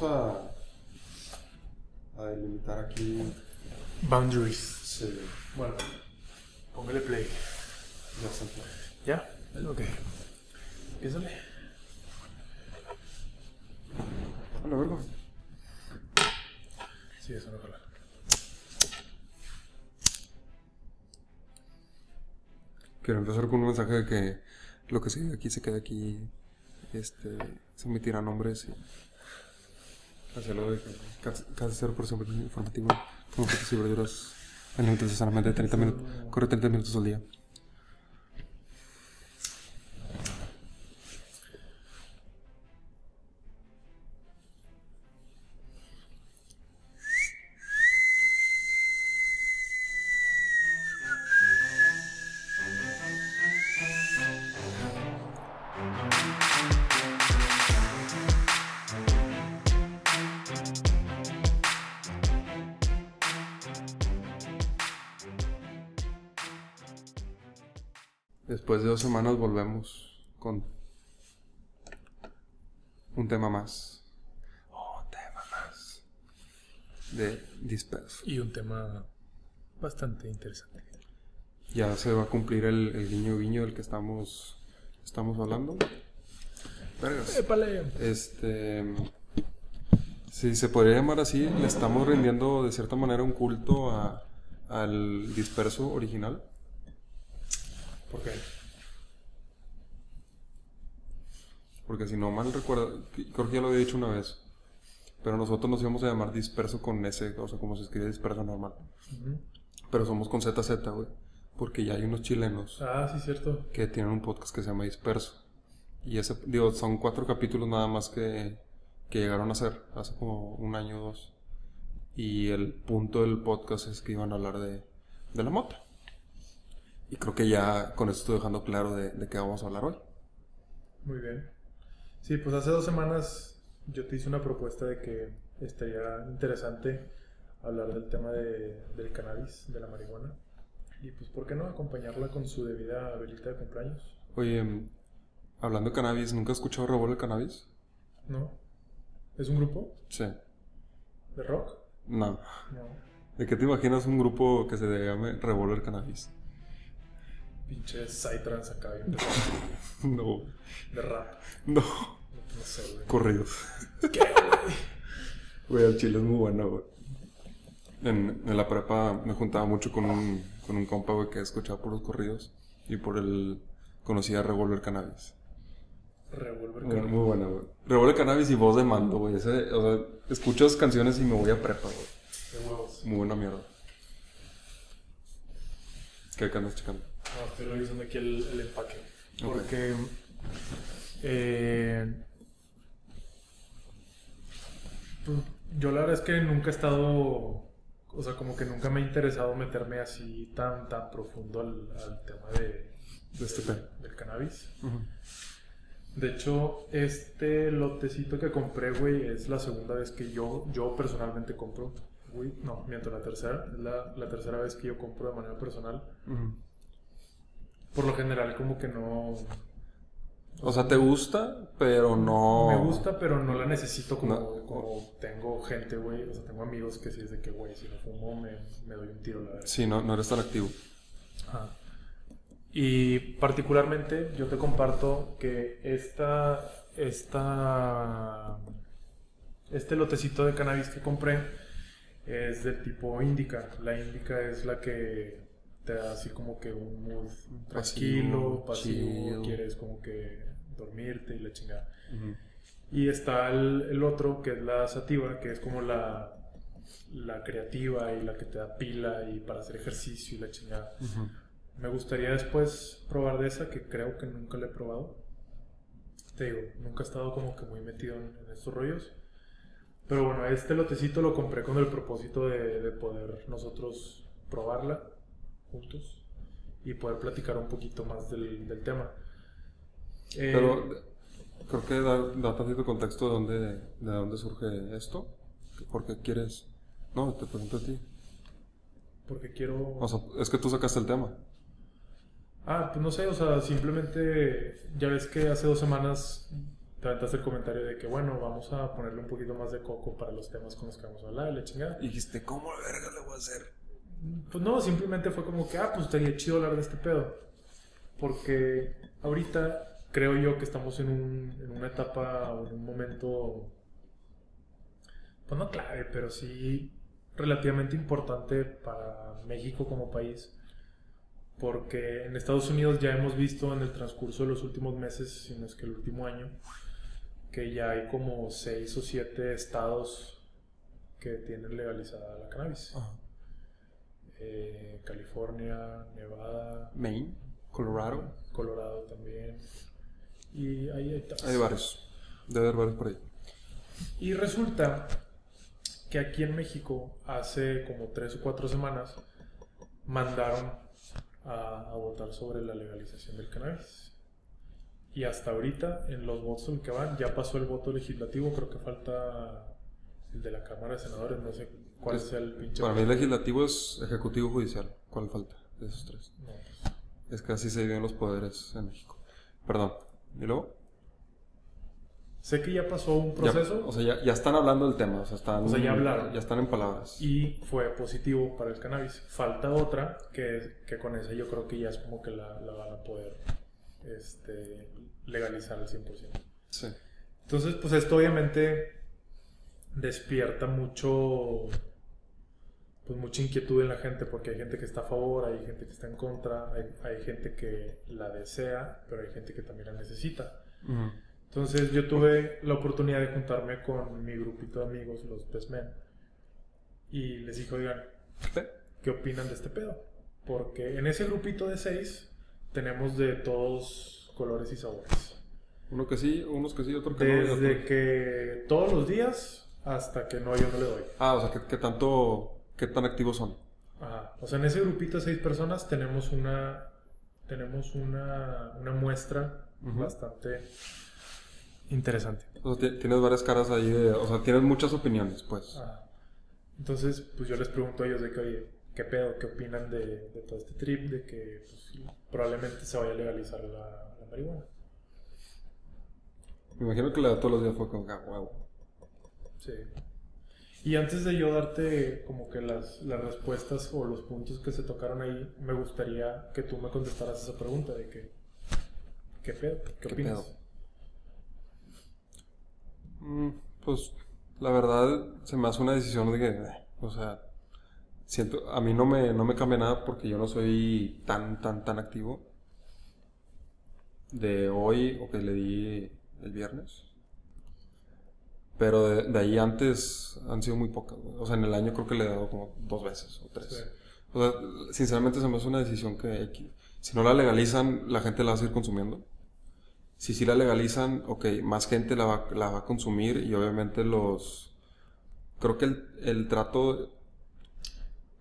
vamos a, a delimitar aquí. Boundaries. Sí, Bueno, póngale play. ya está. ¿Ya? Ok. Empiézale. A la verga. Sí, eso no jala. Quiero empezar con un mensaje de que lo que se diga aquí se queda aquí. Este, se emitirán nombres y hacerlo de que casi, casi cero por ciento informativo como frutas y verduras en límites de solamente 30 minutos. Corre 30 minutos al día. Volvemos con un tema más. Un tema más. De disperso. Y un tema bastante interesante. Ya se va a cumplir el, el guiño guiño del que estamos, estamos hablando. Vergas. ¡Épale! Este. Si se podría llamar así, le estamos rindiendo de cierta manera un culto a, al disperso original. ¿Por qué? Porque si no mal recuerdo, creo que ya lo había dicho una vez. Pero nosotros nos íbamos a llamar disperso con S, o sea, como se escribe disperso normal. Pero somos con ZZ, güey. Porque ya hay unos chilenos Ah, sí, cierto. que tienen un podcast que se llama Disperso. Y ese, digo, son cuatro capítulos nada más que, que llegaron a hacer hace como un año o dos. Y el punto del podcast es que iban a hablar de, de la moto. Y creo que ya con esto estoy dejando claro de, de qué vamos a hablar hoy. Muy bien. Sí, pues hace dos semanas yo te hice una propuesta de que estaría interesante hablar del tema de, del cannabis, de la marihuana. Y pues, ¿por qué no acompañarla con su debida velita de cumpleaños? Oye, em, hablando de cannabis, ¿nunca has escuchado Revuelve Cannabis? ¿No? ¿Es un grupo Sí. de rock? No. No. ¿De qué te imaginas un grupo que se llame Revolver Cannabis? Pinche Psytrance acá, bien No. de rap. No. No sé, güey. Corridos. ¿Qué, güey? Güey, el chile es muy bueno, güey. En, en la prepa me juntaba mucho con un, con un compa, güey, que escuchaba puros corridos. Y por él conocía Revolver Cannabis. Revolver Muy, Cannabis. muy buena, güey. Revolver Cannabis y voz de mando, güey. Ese- O sea, escucho esas canciones y me voy a prepa, güey. De huevos. Muy buena mierda. ¿Qué qué andas checando? No, estoy revisando aquí el, el empaque. Porque. eh, pues, yo la verdad es que nunca he estado. O sea, como que nunca me ha interesado meterme así tan, tan profundo al, al tema de, De este pedo. del cannabis. De hecho, este lotecito que compré, güey, es la segunda vez que yo, yo personalmente compro. Güey, no, miento, la tercera. Es la, la tercera vez que yo compro de manera personal. Ujú. Por lo general, como que no. O sea, ¿te gusta? Pero no... Me gusta, pero no la necesito como, No. Como tengo gente, güey. O sea, tengo amigos que sí es de que, güey, si no fumo me, me doy un tiro, la verdad. Sí, no, no eres tan activo. Ajá. Y particularmente yo te comparto que esta, esta, este lotecito de cannabis que compré es del tipo indica. La indica es la que te da así como que un mood tranquilo, Pasivo, pasivo, quieres como que dormirte y la chingada. Ujú. Y está el, el otro, que es la sativa, que es como la, la creativa y la que te da pila y para hacer ejercicio y la chingada. Ujú. Me gustaría después probar de esa, que creo que nunca la he probado. Te digo, nunca he estado como que muy metido en, en estos rollos. Pero bueno, este lotecito lo compré con el propósito de, de poder nosotros probarla juntos y poder platicar un poquito más del, del tema. Eh, Pero creo que da, da tantito contexto de dónde, de dónde surge esto. ¿Por qué quieres...? No, te pregunto a ti. porque quiero... O sea, es que tú sacaste el tema. Ah, pues no sé, o sea, simplemente ya ves que hace dos semanas te te aventaste el comentario de que, bueno, vamos a ponerle un poquito más de coco para los temas con los que vamos a hablar, la chingada. Y dijiste, ¿cómo la verga le voy a hacer? Pues no, simplemente fue como que, ah, pues estaría chido hablar de este pedo. Porque ahorita creo yo que estamos en, un, en una etapa o en un momento, pues no clave, pero sí relativamente importante para México como país. Porque en Estados Unidos ya hemos visto en el transcurso de los últimos meses, si no es que el último año, que ya hay como seis o siete estados que tienen legalizada la cannabis. Eh, California, Nevada, Maine, Colorado. Colorado también. Y ahí hay, Hay varios. Debe haber varios por ahí. Y resulta que aquí en México, hace como tres o cuatro semanas, mandaron a, a votar sobre la legalización del cannabis. Y hasta ahorita, en los votos en que van, ya pasó el voto legislativo, creo que falta el de la Cámara de Senadores, no sé cuál es el pinche... Para mí el legislativo es ejecutivo judicial. ¿Cuál falta de esos tres? No, Es que así se dividen los poderes en México. Perdón. ¿Y luego? Sé que ya pasó un Ya- proceso o sea, ya, ya están hablando del tema. O sea, están, O sea, ya hablaron. Ya están en palabras. y fue positivo para el cannabis. Falta otra que, que con esa yo creo que ya es como que la, la van a poder este, legalizar al 100%. Sí. Entonces, pues esto obviamente despierta mucho, pues mucha inquietud en la gente, porque hay gente que está a favor, hay gente que está en contra, hay, hay gente que la desea, pero hay gente que también la necesita. Ujú. Entonces yo tuve la oportunidad de juntarme con mi grupito de amigos, los Best Men, y les dije, oigan, ¿Qué? ¿qué opinan de este pedo? Porque en ese grupito de seis tenemos de todos colores y sabores. Uno que sí, unos que sí, otro que no. y Desde que todos los días hasta que no, yo no le doy. Ah, o sea, ¿qué, qué tanto, qué tan activos son? Ajá. O sea, en ese grupito de seis personas tenemos una, tenemos una, una muestra bastante interesante. O sea, ti- tienes varias caras ahí de... O sea, tienes muchas opiniones, pues. Ajá. Entonces, pues yo les pregunto a ellos de que, oye, ¿qué pedo? ¿Qué opinan de, de todo este trip? De que pues, probablemente se vaya a legalizar la, la marihuana. Me imagino que la de todos los días fue como, ah, huevo. Sí. Y antes de yo darte como que las, las respuestas o los puntos que se tocaron ahí, me gustaría que tú me contestaras esa pregunta de que, ¿qué pedo? ¿Qué, ¿Qué opinas? pedo? Mm, pues, la verdad, se me hace una decisión de que, o sea, siento, a mí no me, no me cambia nada porque yo no soy tan, tan, tan activo. De hoy, o que le di el viernes. Pero de, de ahí antes han sido muy pocas. güey. O sea, en el año creo que le he dado como dos veces o tres. Sí. O sea, sinceramente se me hace una decisión que, si no la legalizan, la gente la va a seguir consumiendo. Si sí la legalizan, ok, más gente la va, la va a consumir y obviamente los... Creo que el, el trato...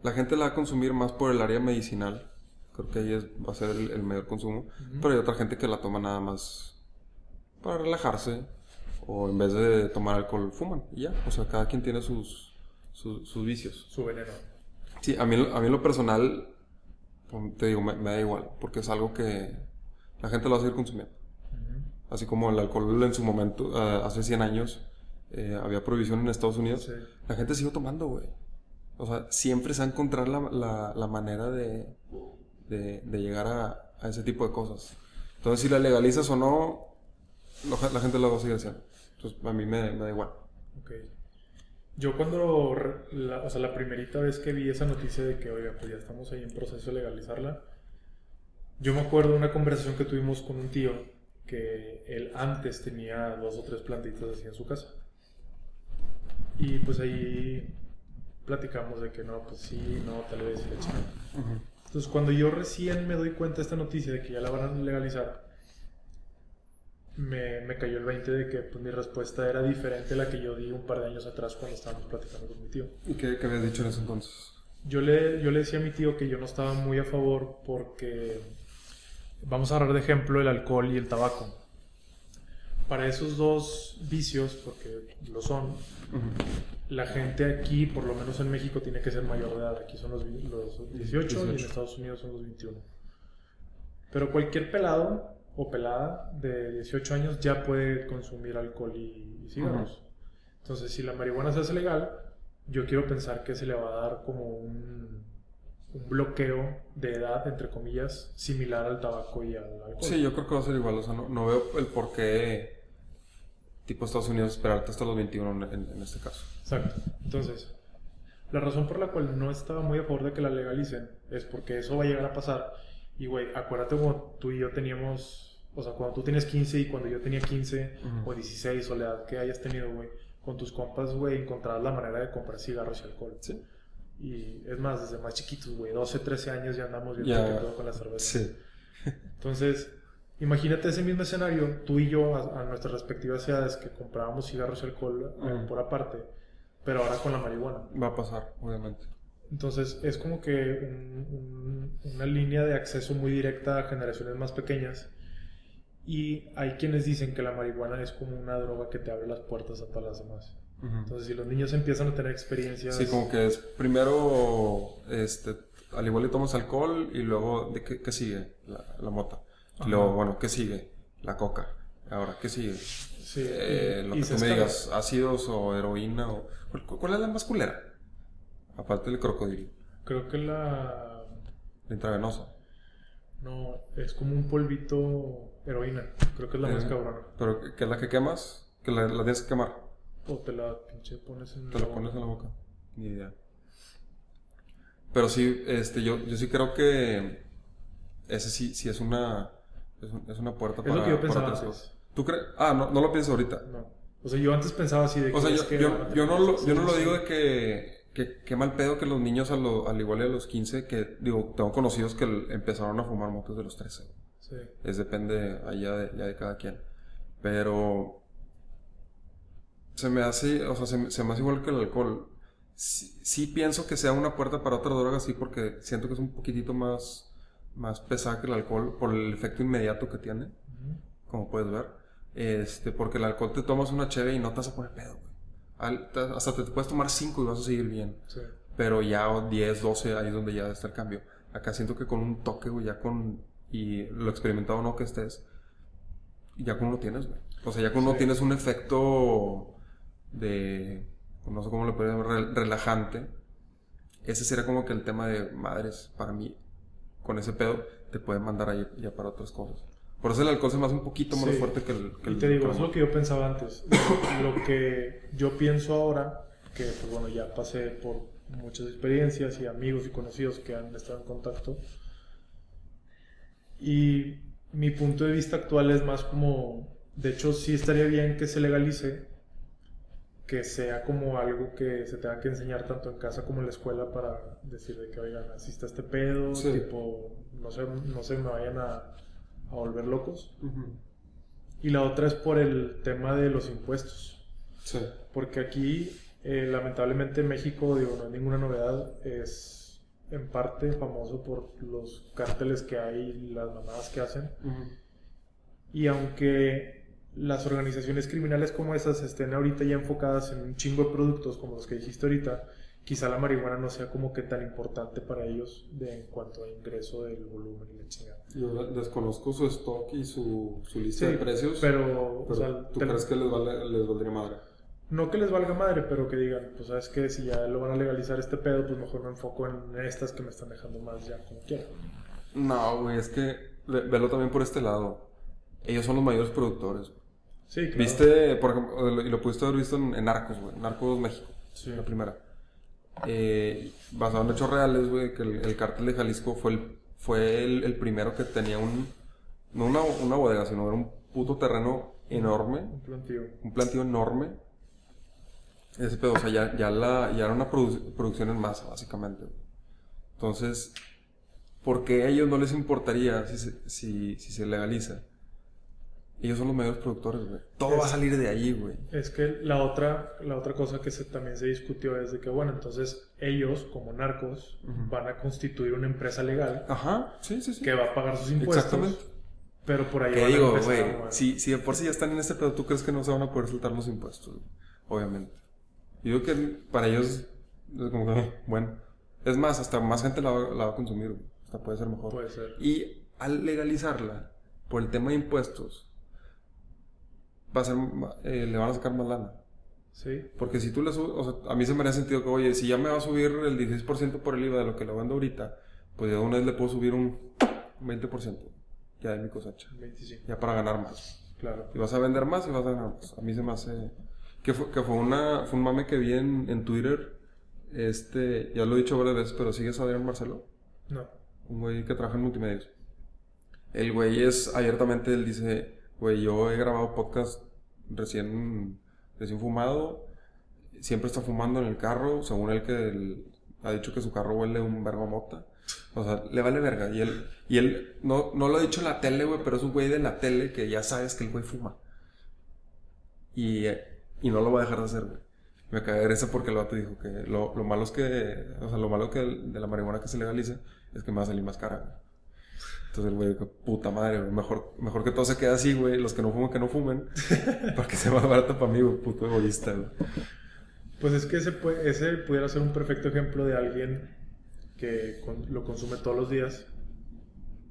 La gente la va a consumir más por el área medicinal. Creo que ahí es- va a ser el, el mayor consumo. Pero hay otra gente que la toma nada más para relajarse. O en vez de tomar alcohol, fuman. Y ya. O sea, cada quien tiene sus, sus, sus vicios. Su veneno. Sí, a mí, a mí en lo personal, te digo, me, me da igual, porque es algo que la gente lo va a seguir consumiendo. Ujú. Así como el alcohol en su momento, ah, hace 100 años, eh, había prohibición en Estados Unidos, Sí. la gente sigue tomando, güey. O sea, siempre se va a encontrar la, la, la manera de, de, de llegar a, a ese tipo de cosas. Entonces, si la legalizas o no, la gente lo va a seguir haciendo. Entonces, a mí me, me da igual. Ok. Yo cuando, la, o sea, la primerita vez que vi esa noticia de que, oiga, pues ya estamos ahí en proceso de legalizarla, yo me acuerdo de una conversación que tuvimos con un tío que él antes tenía dos o tres plantitas así en su casa. Y pues ahí platicamos de que no, pues sí, no, tal vez la chingada. Entonces, cuando yo recién me doy cuenta de esta noticia de que ya la van a legalizar, me, me cayó el 20 de que pues, mi respuesta era diferente a la que yo di un par de años atrás cuando estábamos platicando con mi tío. ¿Y qué, qué habías dicho en ese entonces? Yo le, yo le decía a mi tío que yo no estaba muy a favor porque, vamos a hablar de ejemplo, el alcohol y el tabaco. Para esos dos vicios, porque lo son, la gente aquí, por lo menos en México, tiene que ser mayor de edad. Aquí son los, los 18, y en 18. Estados Unidos son los 21. Pero cualquier pelado o pelada de 18 años ya puede consumir alcohol y, y cigarros. Entonces, si la marihuana se hace legal, yo quiero pensar que se le va a dar como un, un bloqueo de edad, entre comillas, similar al tabaco y al alcohol. Sí, yo creo que va a ser igual. O sea, no, no veo el por qué, tipo Estados Unidos, esperarte hasta los 21 en, en este caso. Exacto. Entonces, la razón por la cual no estaba muy a favor de que la legalicen es porque eso va a llegar a pasar. Y, güey, acuérdate cuando tú y yo teníamos, o sea, cuando tú tienes 15 y cuando yo tenía 15 Ujú. o 16 o la edad que hayas tenido, güey, con tus compas, güey, encontrabas la manera de comprar cigarros y alcohol. Sí. Y es más, desde más chiquitos, güey, 12, 13 años ya andamos viendo pedo con la cerveza. Sí. Entonces, imagínate ese mismo escenario, tú y yo, a, a nuestras respectivas edades, que comprábamos cigarros y alcohol eh, por aparte, pero ahora con la marihuana. Va a pasar, obviamente. Entonces, es como que un- un- una línea de acceso muy directa a generaciones más pequeñas. Y hay quienes dicen que la marihuana es como una droga que te abre las puertas a todas las demás. Ujú. Entonces, si los niños empiezan a tener experiencias... Sí, como que es primero, este, al igual le tomas alcohol y luego, ¿de qué, qué sigue? La, la mota. Y luego, bueno, ¿qué sigue? La coca. Ahora, ¿qué sigue? Sí, Eh, y- lo y que tú me digas, ácidos o heroína o... ¿Cuál, cuál es la más culera? Aparte del crocodilo, Creo que la... la intravenosa. No, es como un polvito heroína. Creo que es la más Eh, cabrona. Pero que es la que quemas, que la, la tienes que quemar. O te la pinche pones en Te la pones boca. en la boca. Ni idea. Pero sí, este, yo, yo sí creo que ese sí, sí es una, es, un- es una puerta Es para, lo que yo pensaba antes. ¿Tú crees? Ah, no, no lo piensas ahorita. No. O sea, yo antes pensaba así de que... O sea, yo, no lo, yo no lo digo de que, que, que mal pedo que los niños a lo- al igual de los 15, que digo, tengo conocidos que empezaron a fumar motos de los 13. Sí. Es depende allá de, ya de cada quien. Pero se me hace, o sea, se, me- se me hace igual que el alcohol. Sí, sí pienso que sea una puerta para otra droga, sí, porque siento que es un poquitito más, más pesada que el alcohol por el efecto inmediato que tiene, como puedes ver. Este, porque el alcohol te tomas una cheve y no te vas a poner pedo, güey. Al- hasta te puedes tomar 5 y vas a seguir bien. Sí. Pero ya o 10, 12, ahí es donde ya está el cambio. Acá siento que con un toque, güey, ya con. Y lo experimentado o no que estés, ya con uno tienes, güey. O sea, ya con uno Sí. tienes un efecto de. No sé cómo lo podría llamar, rel- relajante. Ese sería como que el tema de madres, para mí, con ese pedo, te puede mandar ahí ya para otras cosas. Por eso el alcohol se me hace un poquito más Sí. fuerte que el. que Y el- te digo, que es lo que yo pensaba antes. Lo que yo pienso ahora, que pues bueno, ya pasé por muchas experiencias y amigos y conocidos que han estado en contacto. Y mi punto de vista actual es más como, de hecho sí estaría bien que se legalice, que sea como algo que se tenga que enseñar tanto en casa como en la escuela para decir de que, oigan, así está este pedo, Sí. tipo, no se, no se me vayan a, a volver locos. Ujú. Y la otra es por el tema de los impuestos. Sí. Porque aquí, eh, lamentablemente, México, digo, no es ninguna novedad, es en parte famoso por los cárteles que hay y las mamadas que hacen. Ujú. Y aunque las organizaciones criminales como esas estén ahorita ya enfocadas en un chingo de productos como los que dijiste ahorita, quizá la marihuana no sea como que tan importante para ellos de, en cuanto a ingreso del volumen y la chingada. Yo de- desconozco su stock y su, su lista Sí, de precios. Pero, o sea, ¿tú te- crees que les, vale- les valdría madre? No que les valga madre, pero que digan, pues sabes que si ya lo van a legalizar este pedo, pues mejor me enfoco en estas que me están dejando más ya como quiera. No, güey, es que ve- velo también por este lado. Ellos son los mayores productores. Sí, claro. Viste, por ejemplo, y lo pudiste haber visto en, en Narcos, güey. Narcos México, Sí. la primera. Eh, basado en hechos reales, güey, que el, el cártel de Jalisco fue el, fue el, el primero que tenía un, no una, una bodega, sino era un puto terreno enorme Un plantío. un plantío enorme. Ese pedo, o sea, ya, ya, la, ya era una produ- producción en masa, básicamente. Entonces, ¿por qué a ellos no les importaría si se, si, si se legaliza? Ellos son los mayores productores, güey. Todo va a salir de ahí, güey. Es que la otra, la otra cosa que se, también se discutió es de que, bueno, entonces ellos, como narcos, van a constituir una empresa legal Ajá, sí, sí, sí. que va a pagar sus impuestos. Exactamente. Pero por ahí ¿Qué van digo, a güey? Si, si de por sí ya están en este pedo, ¿tú crees que no se van a poder soltar los impuestos? Obviamente. Yo digo que para ellos es como que, bueno. Es más, hasta más gente la va, la va a consumir, güey. Hasta puede ser mejor. Puede ser. Y al legalizarla, por el tema de impuestos, va a ser, eh, le van a sacar más lana. Sí. Porque si tú le subes, o sea, a mí se me haría sentido que, oye, si ya me va a subir el 16% por el IVA de lo que le vendo ahorita, pues de una vez le puedo subir un 20% ya de mi cosecha. 25. Ya para ganar más. Claro. Y vas a vender más y vas a ganar más. A mí se me hace... Que fue, que fue, una, fue un mame que vi en, en Twitter. Este, ya lo he dicho varias veces, pero sigues a Adrián Marcelo. No. Un güey que trabaja en multimedios. El güey es abiertamente, él dice, güey, yo he grabado podcast recién, recién fumado. Siempre está fumando en el carro, según él que ha dicho que su carro huele un vergo mota. O sea, le vale verga. Y él, y él no, no lo ha dicho en la tele, güey, pero es un güey de la tele que ya sabes que el güey fuma. Y, y no lo va a dejar de hacer, güey. Me cagué de risa porque el vato dijo que lo, lo malo es que, o sea, lo malo que de la marihuana que se legalice es que me va a salir más cara. Entonces el güey puta madre, güey, mejor, mejor que todo se quede así, güey, los que no fumen, que no fumen, para que sea más barato para mí, güey, puto egoísta, güey. Pues es que ese, ese pudiera ser un perfecto ejemplo de alguien que con- lo consume todos los días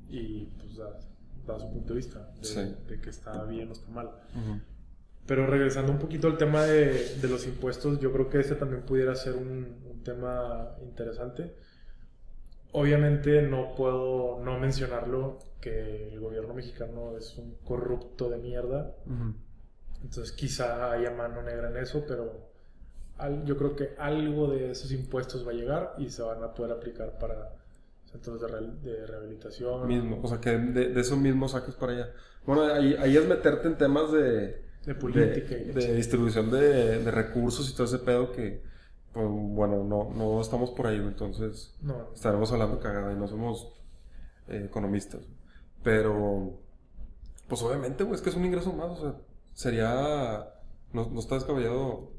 y pues da, da su punto de vista de, Sí. de que está bien o está mal. Pero regresando un poquito al tema de, de los impuestos, yo creo que ese también pudiera ser un, un tema interesante. Obviamente no puedo no mencionarlo que el gobierno mexicano es un corrupto de mierda. Entonces quizá haya mano negra en eso, pero al- yo creo que algo de esos impuestos va a llegar y se van a poder aplicar para centros de, re- de rehabilitación. Mismo, o sea, que de, de eso mismo saques para allá. Bueno, ahí, ahí es meterte en temas de, De política y de, la de distribución de, de recursos y todo ese pedo que, pues, bueno, no, no estamos por ahí, entonces No, estaremos hablando cagada y no somos eh, economistas. Pero, pues obviamente, güey, es que es un ingreso más, o sea, sería, no, no está descabellado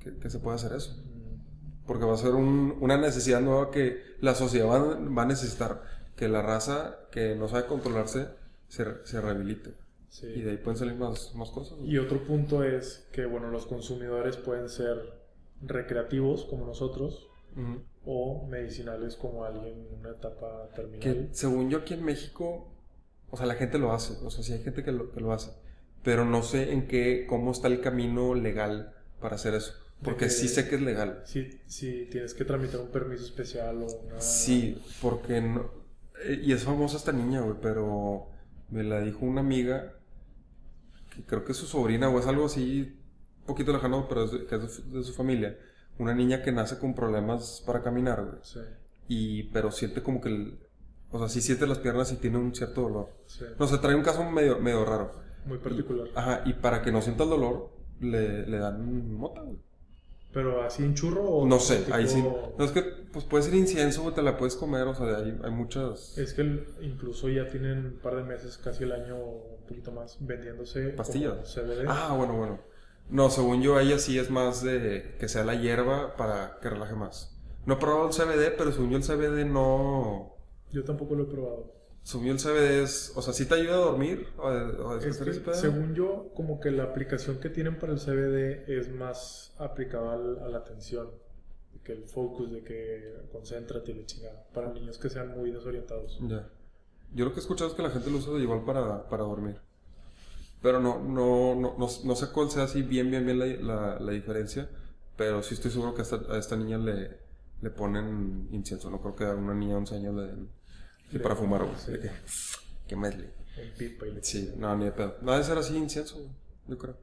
que, que se pueda hacer eso. mm, Porque va a ser un- una necesidad nueva que la sociedad va, va a necesitar. Que la raza que no sabe controlarse se, se rehabilite. sí. Y de ahí pueden salir más, más cosas. Y otro punto es que, bueno, los consumidores pueden ser recreativos como nosotros o medicinales como alguien en una etapa terminal. Que según yo aquí en México, o sea, la gente lo hace. O sea, sí hay gente que lo, que lo hace. Pero no sé en qué, cómo está el camino legal para hacer eso. Porque que- sí sé que es legal. Si, si tienes que tramitar un permiso especial o una... Sí, porque no. eh, Y es famosa esta niña, güey, pero me la dijo una amiga que creo que es su sobrina o es algo así, un poquito lejano, pero es de, que es de su, de su familia. Una niña que nace con problemas para caminar, güey. Sí, Y, pero siente como que. el- o sea, sí siente las piernas y tiene un cierto dolor. sí. No sé, trae un caso medio, medio raro. Muy particular. Ajá, y para que no sienta el dolor, le, le dan mota, güey. Pero así en churro o No sé, tipo- ahí sí. No es que, pues puede ser incienso, güey, te la puedes comer, o sea, hay, hay muchas. Es que el- incluso ya tienen un par de meses, casi el año, un poquito más, vendiéndose Pastillas. CBD. Ah, bueno, bueno. No, según yo, ella sí es más de que sea la hierba para que relaje más. No he probado el CBD, pero según yo el CBD no... Yo tampoco lo he probado. Según yo el CBD es... O sea, sí te ayuda a dormir o a, o a Es que, según yo, como que la aplicación que tienen para el CBD es más aplicada a la atención. De que el focus, de que concéntrate y la chingada. Para niños que sean muy desorientados. Ya. Yo lo que he escuchado es que la gente lo usa igual para, para dormir. Pero no, no, no, no, no sé cuál sea así bien, bien, bien la, la, la diferencia. Pero sí estoy seguro que a esta, a esta niña le, le ponen incienso. No creo que a una niña de 11 años le den... sí, para fumar, güey. sí. Que... Que medley. En pipa y le Sí, no, ni de pedo. No, debe ser así incienso, güey, yo creo.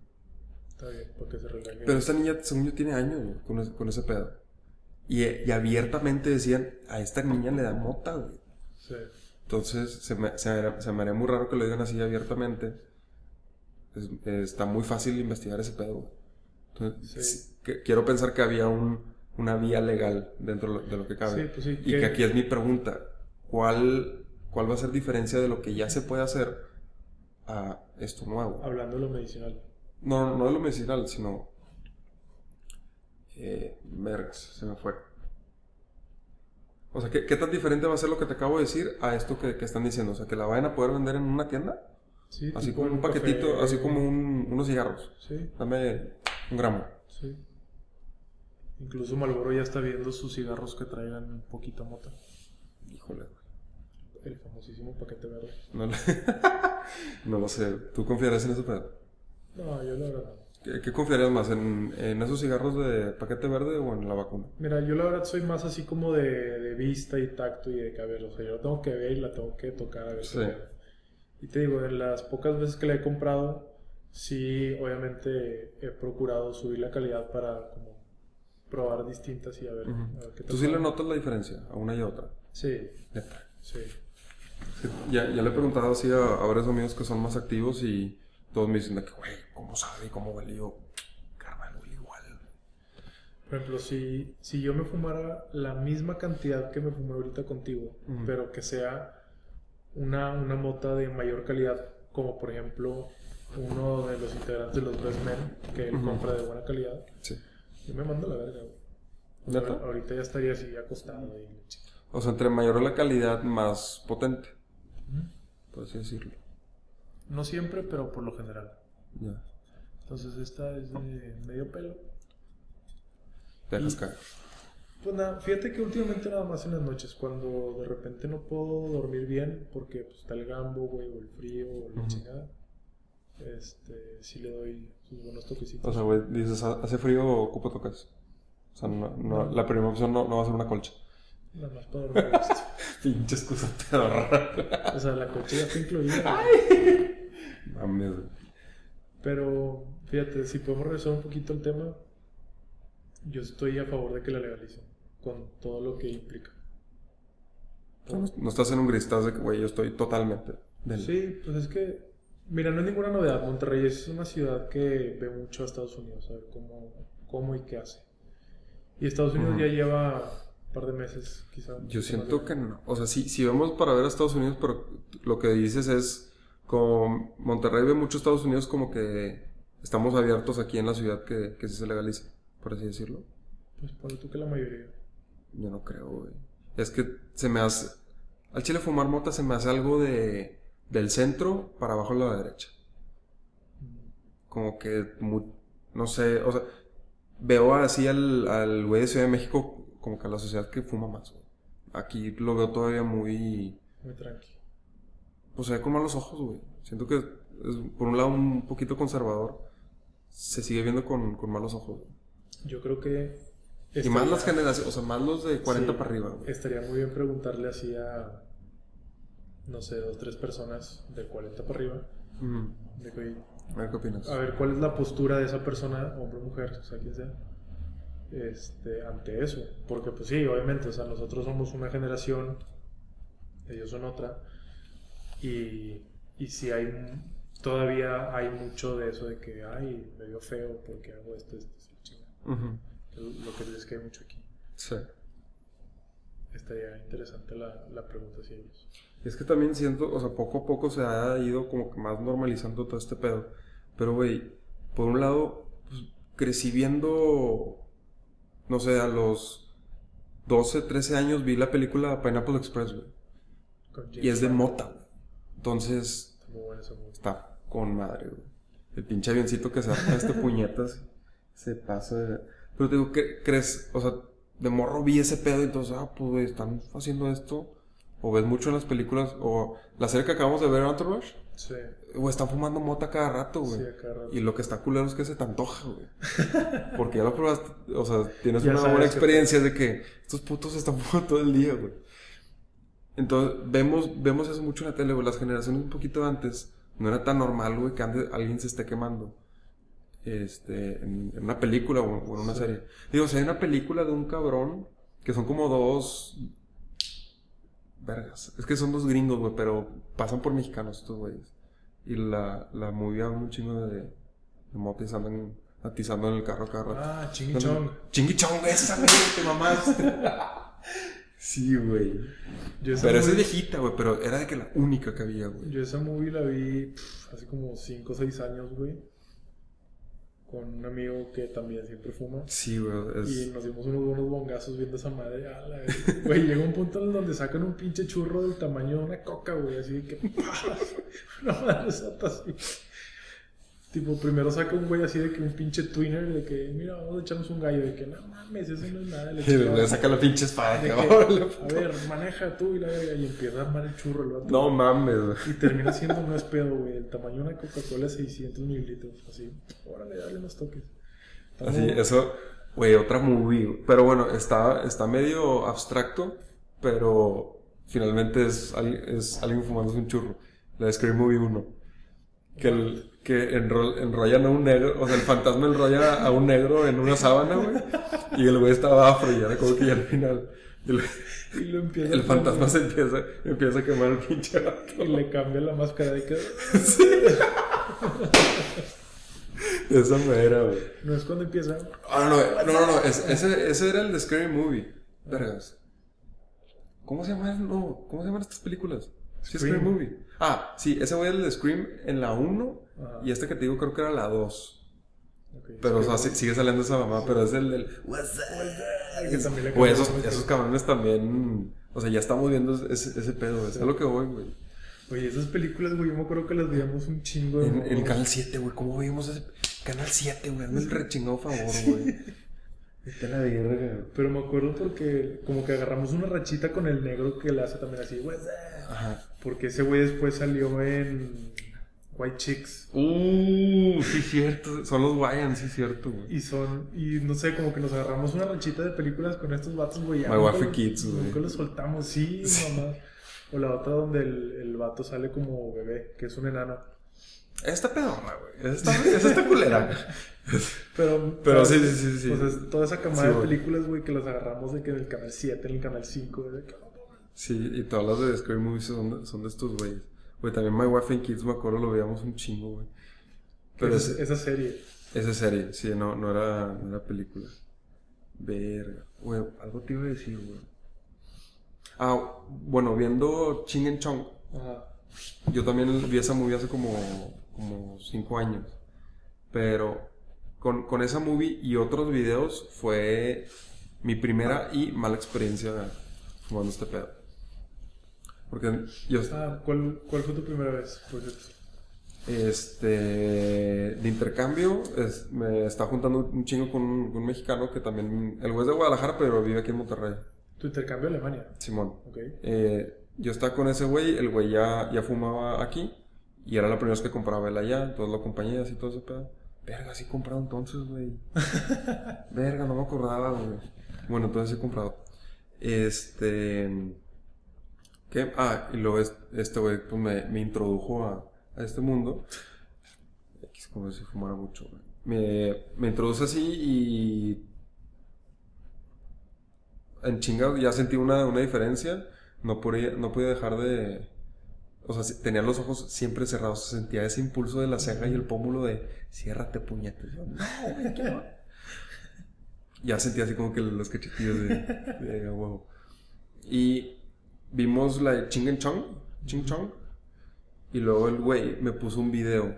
Está bien, porque se relaje. Pero esta niña, según yo, tiene años güey, con, ese, con ese pedo. Y, y abiertamente decían, a esta niña le da mota, güey. Sí. Entonces, se me, se, me se me haría muy raro que lo digan así abiertamente. Es- está muy fácil investigar ese pedo. Entonces, Sí. quiero pensar que había un, una vía legal dentro de lo- que cabe. Sí, pues sí, y que- que aquí es mi pregunta. ¿Cuál, ¿Cuál va a ser diferencia de lo que ya se puede hacer a esto nuevo? Hablando de lo medicinal. No, no, no de lo medicinal, sino. Eh, vergas, se me fue. O sea, ¿qué, qué tan diferente va a ser lo que te acabo de decir a esto que, que están diciendo? O sea, que la vayan a poder vender en una tienda, Sí, así como un paquetito, café. así como un- unos cigarros. Sí, Dame un gramo. sí. Incluso Malboro ya está viendo sus cigarros que traigan un poquito mota. Híjole, el famosísimo paquete verde. No, le- no lo sé. ¿Tú confiarías en ese pedo? No, yo la verdad. ¿Qué, qué confiarías más? ¿En, ¿En esos cigarros de paquete verde o en la vacuna? Mira, yo la verdad soy más así como de, de vista y tacto y de ver, o sea, yo la tengo que ver y la tengo que tocar a ver Sí. qué. Y te digo, en las pocas veces que la he comprado, sí, obviamente he procurado subir la calidad para como probar distintas y a ver, Ujú. a ver qué ¿Tú tal sí le notas la diferencia a una y a otra? Sí, Neta. sí. Ya, ya le he preguntado así a, a varios amigos que son más activos y todos me dicen de que, güey, ¿cómo sabe y cómo huele? Yo, carnal, huele igual. Por ejemplo, si, si yo me fumara la misma cantidad que me fumé ahorita contigo, Ujú. pero que sea una, una mota de mayor calidad, como por ejemplo uno de los integrantes de los Best Men, que él compra de buena calidad, Sí. yo me mando a la verga. güey. O sea, ¿Neta? ahorita ya estaría así acostado. Y... O sea, entre mayor la calidad, más potente, por así decirlo. No siempre, pero por lo general. Ya. Entonces esta es de medio pelo. Dejas Y- caer. Pues nada, fíjate que últimamente nada más en las noches, cuando de repente no puedo dormir bien porque pues, está el gambo, güey, o el frío, o la Ujú. chingada, este, sí le doy sus buenos toquecitos. O sea, güey, dices, "Ha- hace frío o ocupo tocas. O sea, no, no- la primera opción no, no va a ser una colcha. nada más para dormir. Pinche excusa pedorra. o sea, la coche ya está incluida. güey. Mames, güey. Pero fíjate, si podemos regresar un poquito al tema, yo estoy a favor de que la legalicen, con todo lo que implica. No, no estás en un gris, estás de que, güey, yo estoy totalmente. del- Sí, pues es que, mira, no es ninguna novedad. Monterrey es una ciudad que ve mucho a Estados Unidos, a ver cómo, cómo y qué hace. Y Estados Unidos ya lleva un par de meses, quizá. Yo siento que no. O sea, sí, si vemos para ver a Estados Unidos, pero lo que dices es, como Monterrey ve mucho a Estados Unidos como que estamos abiertos aquí en la ciudad que, que sí se legalice, por así decirlo. Pues ponle tú que la mayoría. Yo no creo, güey. Es que se me hace... Al chile fumar mota se me hace algo de... Del centro para abajo a la derecha. Como que... mu- no sé, o sea... Veo así al, al güey de Ciudad de México como que a la sociedad que fuma más, güey. Aquí lo veo todavía muy... Muy tranqui. Pues se ve con malos ojos, güey. Siento que es, por un lado, un poquito conservador. Se sigue viendo con, con malos ojos, güey. Yo creo que. Y más las generaciones, o sea, más los de 40 sí, para arriba, güey. Estaría muy bien preguntarle así a. No sé, dos, tres personas de 40 para arriba. De que, A ver qué opinas. a ver cuál es la postura de esa persona, hombre o mujer, o sea, quien sea, este, ante eso. Porque, pues sí, obviamente, o sea, nosotros somos una generación, ellos son otra, y, y si hay, todavía hay mucho de eso de que, ay, me veo feo porque hago esto, Lo que dices que hay mucho aquí. Sí. Estaría interesante la, la pregunta hacia ellos. Y es que también siento, o sea, poco a poco se ha ido como que más normalizando todo este pedo. Pero, güey, por un lado, pues, crecí viendo, no sé, a los 12, 13 años vi la película Pineapple Express, güey. Y es de mota, güey. Entonces. Está muy bueno está con madre, güey. El pinche avioncito que se arma este puñetas se pasa de... Pero te digo, ¿qué crees? O sea, de morro vi ese pedo y entonces, ah, pues, güey, están haciendo esto. O ves mucho en las películas, o la serie que acabamos de ver, Entourage, Sí, o están fumando mota cada rato, güey. sí, cada rato. Y lo que está culero es que se te antoja, güey. Porque ya lo probaste, o sea, tienes Ya una buena que- experiencia de que estos putos están fumando todo el día, güey. Entonces, vemos, vemos eso mucho en la tele, güey. Las generaciones un poquito antes, no era tan normal, güey, que ande- alguien se esté quemando. Este, en, en una película o, o en una Sí. serie. Digo, si hay una película de un cabrón, que son como dos... Vergas. Es que son dos gringos, güey, pero pasan por mexicanos estos güeyes. Y la, la movie habla un chingo de, de andan atizando en el carro cada rato. Ah, Ching Chong. Chingui chong, esa, güey, te mamaste. sí, güey. Pero esa es viejita, güey, pero era de que la única que había, güey. Yo esa movie la vi pff, hace como 5 o 6 años, güey. Con un amigo que también siempre fuma. Sí, güey, Y nos dimos unos buenos bongazos viendo esa madre. A la verga. Güey, llega un punto en donde sacan un pinche churro del tamaño de una coca, güey. Así que. Una madre así. Tipo, primero saca un güey así de que un pinche twinner, de que, mira, vamos a echarnos un gallo, de que no mames, eso no es nada. Le le saca la pinche espada. que, a ver, maneja tú y la verga, y empieza a armar el churro el vato. No mames, güey. Y termina siendo no es pedo, güey. El tamaño de una Coca-Cola 600 mililitros. Así, órale, dale unos toques. Así, eso, güey, otra movie. Pero bueno, está, está medio abstracto, pero finalmente es, al- es alguien fumándose un churro. La de Scream Movie 1. Que, el, que enro- enrollan a un negro, o sea, el fantasma enrolla a un negro en una sábana, güey. Y el güey estaba afro y era como que ya al final. El, Y lo empieza el fantasma se empieza, empieza a quemar el pinche vato. Y le cambia la máscara de que Esa mera, güey. no es cuando empieza. Ah, no, no, no, no, es- ese, ese era el de Scary Movie. Vergas. ¿Cómo se llaman? No, ¿cómo se llaman estas películas? Sí, Scream. Scary Movie. Ah, sí, ese fue el de Scream en la 1 Ajá. y este que te digo creo que era la 2. Ok, Pero, o sí, sea, sí- sigue saliendo esa mamá, pero es el del... What's que también le Güey, esos, esos cabrones también... O sea, ya estamos viendo ese, ese pedo, güey. Es a lo que voy, güey. Oye, esas películas, güey, yo me acuerdo que las veíamos un chingo. En, en Canal 7, güey. ¿Cómo veíamos ese... Canal 7, güey. Hazme el rechingado favor, güey. A la verga. Pero me acuerdo porque como que agarramos una rachita con el negro que le hace también así, "What's up?". Ajá. Porque ese güey después salió en White Chicks. Uh, sí, cierto. Son los Wayans, sí, cierto, güey. Y son, y no sé, como que nos agarramos una rachita de películas con estos vatos, güey. My Kids, güey. Nunca los soltamos, sí, mamá. O la otra donde el, el vato sale como bebé, que es un enano. Esta pedona, güey. Esta, esa está culera. Pero, Pero sí, sí, sí, sí. Sea, toda esa camada Sí, de películas, güey, que las agarramos de que en el canal 7, en el canal 5, güey, de que, Sí, y todas las de Scary Movies son de, son de estos güeyes. Güey, también My Wife and Kids, me acuerdo, lo veíamos un chingo, güey. Pero esa, es, esa serie. esa serie, sí, no, no, era, no era película. Verga. Güey, algo te iba a decir, güey. Ah, bueno, viendo Ching and Chong, Ajá. yo también vi esa movie hace como, como cinco años. Pero con, con esa movie y otros videos fue mi primera y mala experiencia fumando este pedo. Porque yo, Ah, ¿cuál, ¿cuál fue tu primera vez? Por cierto? este, de intercambio, es- me está juntando un chingo con un, con un mexicano que también, el güey es de Guadalajara, pero vive aquí en Monterrey, Tu intercambio a Alemania. Simón. Ok. Eh, yo estaba con ese güey, el güey ya, ya fumaba aquí y era la primera vez que compraba él allá, entonces lo acompañé así todo ese pedo. Verga, sí he comprado entonces, güey. Verga, no me acordaba, güey. Bueno, entonces sí he comprado. Este. ¿Qué? Ah, y luego es- este güey pues me, me introdujo a, a este mundo. Es como si fumara mucho. Me, me introduce así y en chinga ya sentí una, una diferencia. No podía, no podía dejar de. O sea, tenía los ojos siempre cerrados. Sentía ese impulso de la ceja y el pómulo de ciérrate, puñetes. Yo, no, güey, ¿qué va?". Ya sentía así como que los cachetillos de, de. Y vimos la de Ching Chong, Ching Chong. Y luego el güey me puso un video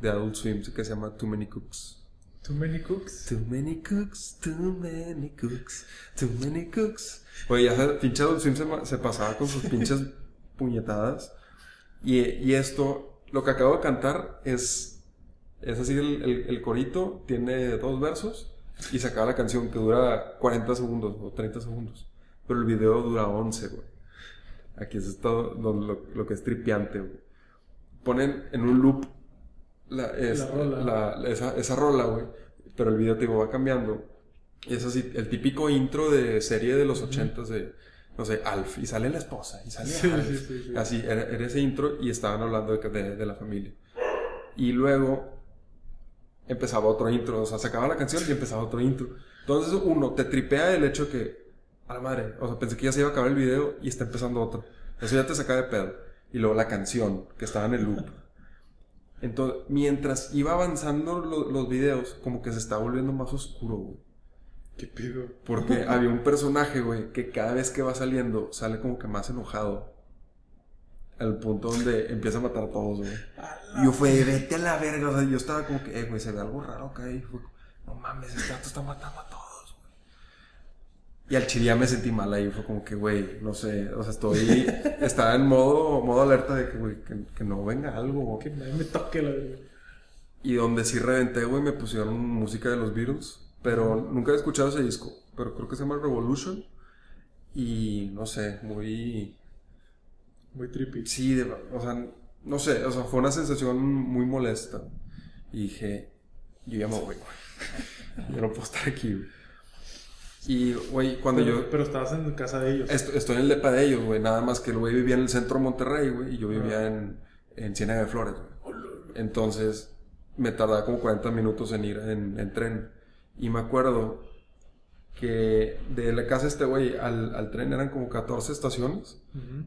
de Adult Swim que se llama Too Many Cooks. Too many cooks. Too many cooks, too many cooks, too many cooks. Oye, ya pinche Adult Swim se, se pasaba con sus pinches puñetadas. Y, y esto, lo que acabo de cantar es, es así el, el, el corito, tiene dos versos y se acaba la canción que dura 40 segundos o 30 segundos. Pero el video dura 11, güey. Aquí es todo lo, lo- lo que es tripiante, güey. Ponen en un loop la, es- La rola. la- esa, esa rola, güey. Pero el video, te digo, va cambiando. Y es así, el típico intro de serie de los ochentas de, no sé, Alf. Y sale la esposa, y sale Sí, Alf. sí, sí, sí. Así, era, era ese intro y estaban hablando de, de- de la familia. Y luego empezaba otro intro, o sea, se acababa la canción y empezaba otro intro. Entonces, uno, te tripea el hecho que, a la madre, o sea, pensé que ya se iba a acabar el video y está empezando otro. Eso ya te saca de pedo. Y luego la canción, que estaba en el loop. Entonces, mientras iba avanzando lo- los videos, como que se estaba volviendo más oscuro, güey. ¿Qué pido? Porque había un personaje, güey, que cada vez que va saliendo sale como que más enojado. Al punto donde empieza a matar a todos, güey. Y yo fue, vete a la verga. O sea, yo estaba como que, eh, güey, se ve algo raro acá. Y fue, no mames, este gato está matando a todos. Y al chile ya me sentí mal ahí. Fue como que, güey, no sé. O sea, estoy. estaba en modo, modo alerta de que, güey, que, que no venga algo. Que nadie me toque la. Y donde sí reventé, güey, me pusieron música de los Beatles. Pero nunca he escuchado ese disco. Pero creo que se llama Revolution. Y no sé, muy. Muy trippy. Sí, de- o sea, no sé, o sea, fue una sensación muy molesta. Y dije, yo ya me voy, güey. Yo no puedo estar aquí, güey. Y, güey, cuando pero, yo. pero estabas en casa de ellos. Est- estoy en el depa de ellos, güey. Nada más que el güey vivía en el centro de Monterrey, güey. Y yo vivía en, en Ciénaga de Flores, güey. Entonces, me tardaba como 40 minutos en ir en, en tren. Y me acuerdo que de la casa de este güey al, al tren eran como 14 estaciones. Ujú.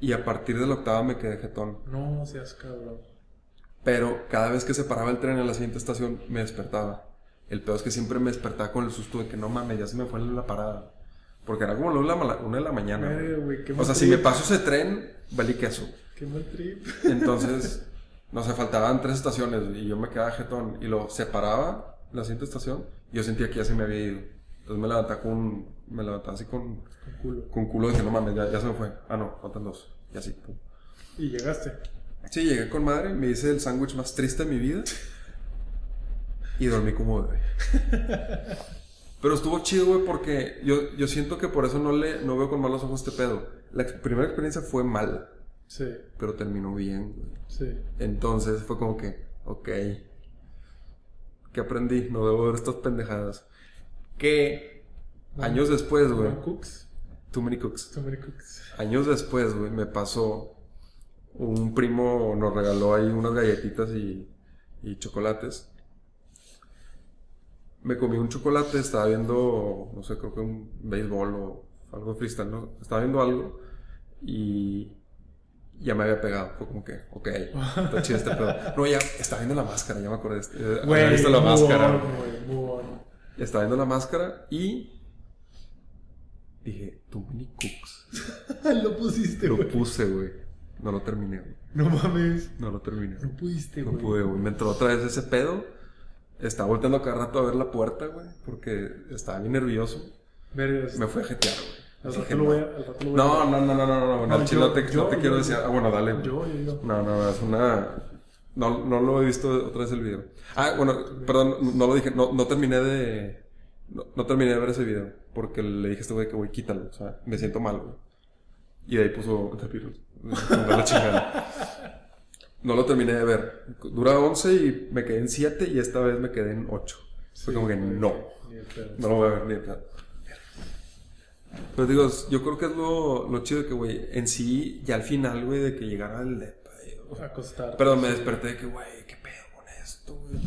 Y a partir de la octava me quedé jetón. No seas cabrón. Pero cada vez que se paraba el tren en la siguiente estación, me despertaba. El peor es que siempre me despertaba con el susto de que no mames, ya se me fue la parada. Porque era como la una de la, una de la mañana. güey, qué O sea, si me trip. paso ese tren, valí queso. Qué mal trip. Entonces, no sé, faltaban tres estaciones y yo me quedaba jetón. Y lo separaba la siguiente estación y yo sentía que ya se me había ido. Entonces me levantaba con. Me levantaba así con, Con culo. con culo de que no mames, ya, ya se me fue. Ah, no, faltan dos. Y así. Y llegaste. Sí, llegué con madre, me hice el sándwich más triste de mi vida. Y dormí como bebé. Pero estuvo chido, güey, porque yo, yo siento que por eso no, le, no veo con malos ojos este pedo. La ex- primera experiencia fue mala, Sí, pero terminó bien, güey. sí. Entonces fue como que, ok. ¿Qué aprendí? No debo ver estas pendejadas. Que años después, güey. One Cooks. Too many cooks. So many cooks. Años después, güey, me pasó. Un primo nos regaló ahí unas galletitas y, y chocolates. Me comí un chocolate, estaba viendo, no sé, creo que un béisbol o algo de freestyle, ¿no? Estaba viendo algo y ya me había pegado. Fue como que, ok, está chido este pedo. No, ya estaba viendo la máscara, ya me acordé. eh, había visto la máscara. move on. Estaba viendo la máscara y dije, too many cooks. Lo pusiste, Lo güey. puse, güey. No lo terminé, güey. No mames. No lo terminé. No pudiste, No güey. pude, güey. Me entró otra vez ese pedo. Estaba volteando cada rato a ver la puerta, güey. Porque estaba bien nervioso. Vergas. Me fui a jetear, güey. Al rato lo voy a. Al rato lo voy a- No, no, no, no, no, no, no. No, chile yo- no te, no yo- te quiero decir. Ah, bueno, dale. Yo, yo. No, no, es una. No, no lo he visto otra vez el video. Ah, bueno, perdón, no lo dije. No, no terminé de. No, no terminé de ver ese video. Porque le dije a este güey que, güey, quítalo. O sea, me siento mal, güey. Y de ahí puso. Mandó la chingada. No lo terminé de ver. Dura 11 y me quedé en 7 y esta vez me quedé en 8. Fue como que no. No lo voy a ver ni de pedo. Pero digo, yo creo que es lo, lo chido que, güey, en sí, ya al final, güey, de que llegara el depa, Acostar. Pero me desperté de que, güey, qué pedo con esto, güey.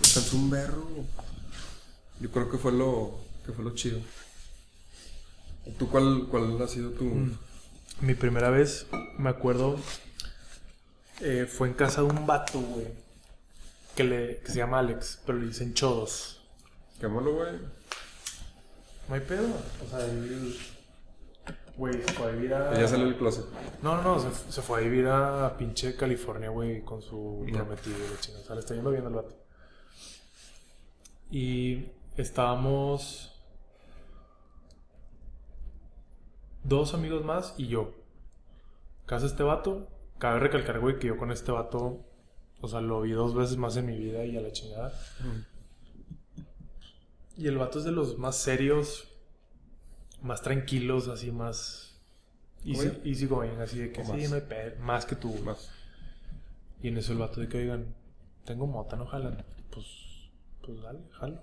Es un berro. Yo creo que fue lo, que fue lo chido. ¿Tú cuál, cuál ha sido tu...? Mi primera vez, me acuerdo, eh, fue en casa de un vato, güey. Que, le, que se llama Alex, pero le dicen Chodos. Qué malo, güey. No hay pedo. O sea, él. Güey, se fue a vivir a. Ya salió el closet. No, no, no, se, se fue a vivir a pinche California, güey, con su prometido chingada. O sea, le está yendo bien al vato. Y estábamos. Dos amigos más y yo. Casa este vato. Cabe recalcar, güey, que yo con este vato. O sea, lo vi dos veces más en mi vida y a la chingada. Y el vato es de los más serios, más tranquilos, así más easy, easy going, así de que sí, más. no hay pedo, más que tú. Más. Y en eso el vato de que digan, tengo mota, no jalan. Pues, pues dale, jalo.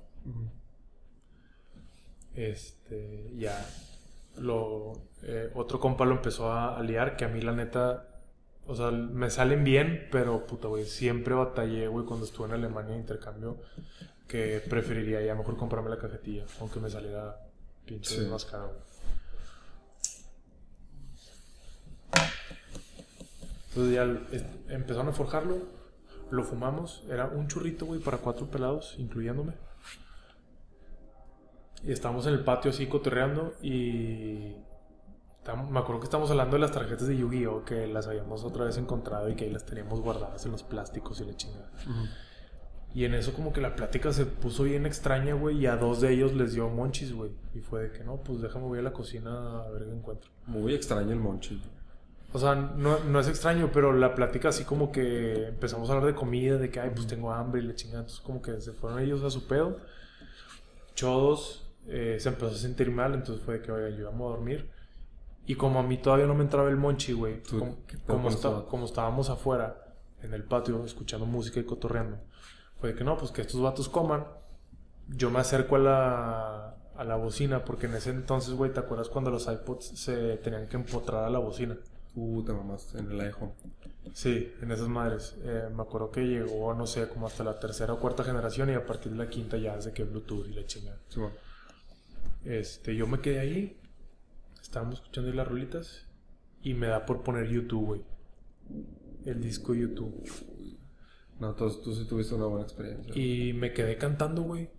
Este, ya. Lo, eh, otro compa lo empezó a, a liar, que a mí la neta, o sea, me salen bien, pero puta, güey, siempre batallé, güey, cuando estuve en Alemania de intercambio, que preferiría ya mejor comprarme la cajetilla, aunque me saliera pinche Sí. más caro. Entonces ya empezaron a forjarlo, lo fumamos, era un churrito, güey, para cuatro pelados, incluyéndome. Y estábamos en el patio así cotorreando y me acuerdo que estábamos hablando de las tarjetas de Yu-Gi-Oh! que las habíamos otra vez encontrado y que ahí las teníamos guardadas en los plásticos y la chingada. Y en eso como que la plática se puso bien extraña, güey, y a dos de ellos les dio monchis, güey. Y fue de que no, pues déjame voy a la cocina a ver qué encuentro. Muy extraño el monchi. O sea, no, no es extraño, pero la plática así como que empezamos a hablar de comida, de que, ay, pues tengo hambre y le chingada. Entonces, como que se fueron ellos a su pedo. Chodos eh, se empezó a sentir mal, entonces fue de que, oiga, yo vamos a dormir. Y como a mí todavía no me entraba el monchi, güey, como, ¿qué pedo como estábamos afuera, en el patio, escuchando música y cotorreando, fue de que no, pues que estos vatos coman. Yo me acerco a la, a la bocina, porque en ese entonces, güey, ¿te acuerdas cuando los iPods se tenían que empotrar a la bocina? Uh, te mamaste en el iPhone. Sí, en esas madres. Eh, me acuerdo que llegó, no sé, como hasta la tercera o cuarta generación y a partir de la quinta ya hace que Bluetooth y la chingada. Sí, bueno. Este, yo me quedé ahí, estábamos escuchando las rolitas y me da por poner YouTube, güey. El disco YouTube. No, entonces tú sí tuviste una buena experiencia. Y me quedé cantando, güey.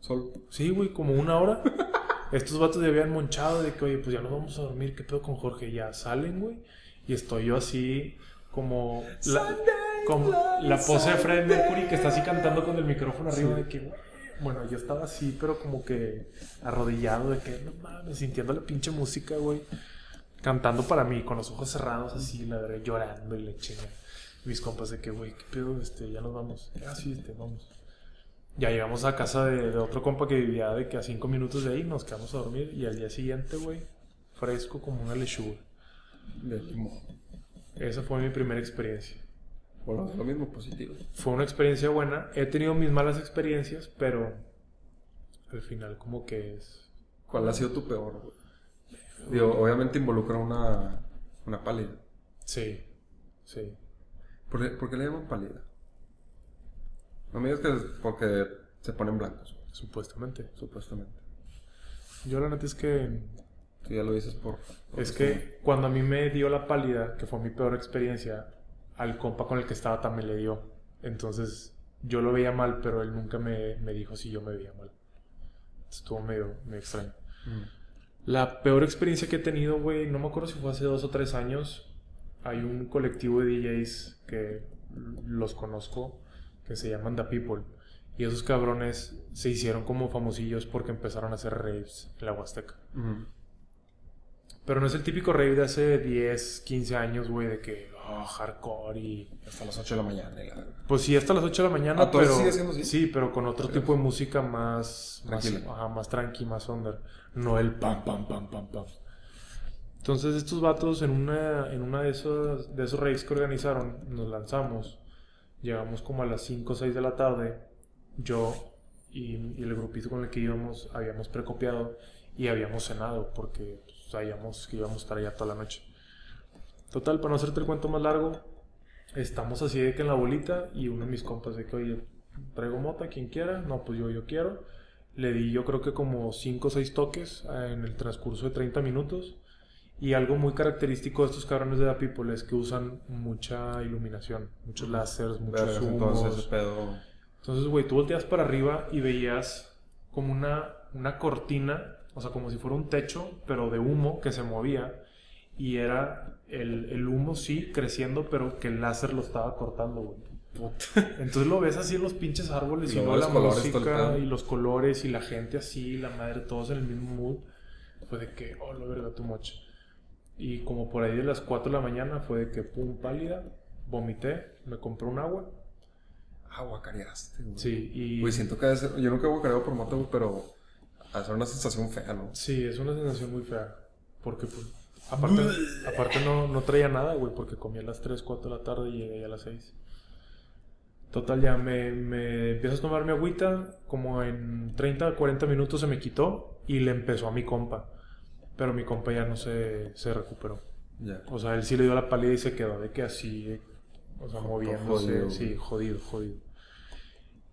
Sol. Sí, güey, como una hora. Estos vatos ya habían monchado de que, oye, pues ya nos vamos a dormir. ¿Qué pedo con Jorge? Ya salen, güey. Y estoy yo así, como. La, como la pose de Fred Mercury que está así cantando con el micrófono arriba de que, güey. Bueno, yo estaba así, pero como que arrodillado de que, no mames, sintiendo la pinche música, güey. Cantando para mí, con los ojos cerrados así, la verdad, llorando y le chinga. Mis compas de que, güey, ¿qué pedo? Este, ya nos vamos. Ah, sí, este, vamos. Ya llegamos a casa de, de otro compa que vivía de que a cinco minutos de ahí nos quedamos a dormir y al día siguiente, güey, fresco como una lechuga. De. Esa fue mi primera experiencia. Bueno, es lo mismo positivo. Fue una experiencia buena. He tenido mis malas experiencias, pero al final como que es... ¿Cuál ha sido tu peor, güey? Digo, obviamente involucra una, una pálida. Sí, sí. ¿Por qué, por qué le llaman pálida? No me digas que es porque se ponen blancos, güey, Supuestamente. supuestamente. Yo la neta es que... Tú ya lo dices por... Es que cuando a mí me dio la pálida, que fue mi peor experiencia, al compa con el que estaba también le dio. Entonces yo lo veía mal, pero él nunca me, me dijo si yo me veía mal. Estuvo medio, medio extraño. Mm. La peor experiencia que he tenido, güey, no me acuerdo si fue hace dos o tres años. Hay un colectivo de DJs que los conozco que se llaman The People. Y esos cabrones se hicieron como famosillos porque empezaron a hacer raves en la Huasteca. Ujú. Pero no es el típico rave de hace 10, 15 años, güey, de que oh, hardcore y... Hasta las 8 de la mañana la. Pues sí, hasta las 8 de la mañana, Ah, ¿todavía pero... sigue siendo así? Sí, pero con otro tipo de música más... Más, Tranquila. ajá, más tranqui, más under. No el pam, pam, pam, pam, pam. Entonces estos vatos en una, en una de, esos, de esos raves que organizaron, nos lanzamos. Llegamos como a las 5 o 6 de la tarde. Yo y, y el grupito con el que íbamos habíamos precopiado y habíamos cenado porque sabíamos que íbamos a estar allá toda la noche. Total, para no hacerte el cuento más largo, estamos así de que en la bolita y uno de mis compas de que, oye, traigo mota, quien quiera. No, pues yo, yo quiero. Le di yo creo que como 5 o 6 toques eh, en el transcurso de 30 minutos. Y algo muy característico de estos cabrones de The People es que usan mucha iluminación, muchos láseres, muchos humos. entonces pedo... Entonces, güey, tú volteas para arriba y veías como una, una cortina, o sea, como si fuera un techo, pero de humo que se movía. Y era el, el humo, sí, creciendo, pero que el láser lo estaba cortando, güey. Entonces lo ves así en los pinches árboles Y luego la música y los colores y la gente así, la madre, todos en el mismo mood. Fue de que, oh, la verga, too much. Y como por ahí de las 4 de la mañana fue de que, pum, pálida, vomité, me compré un agua. Aguacareaste, güey. Sí, y... Güey, siento que. Yo nunca he aguacareado por moto, pero... Hacer una sensación fea, ¿no? Sí, es una sensación muy fea. Porque, pues, aparte, aparte no, no traía nada, güey, porque comí a las 3, 4 de la tarde y llegué a las 6. Total, ya me, me empiezo a tomar mi agüita, como en 30, 40 minutos se me quitó y le empezó a mi compa. Pero mi compa ya no se, se recuperó. O sea, él sí le dio la pálida y se quedó de que así, o sea, moviéndose. jodido, sí, jodido, jodido.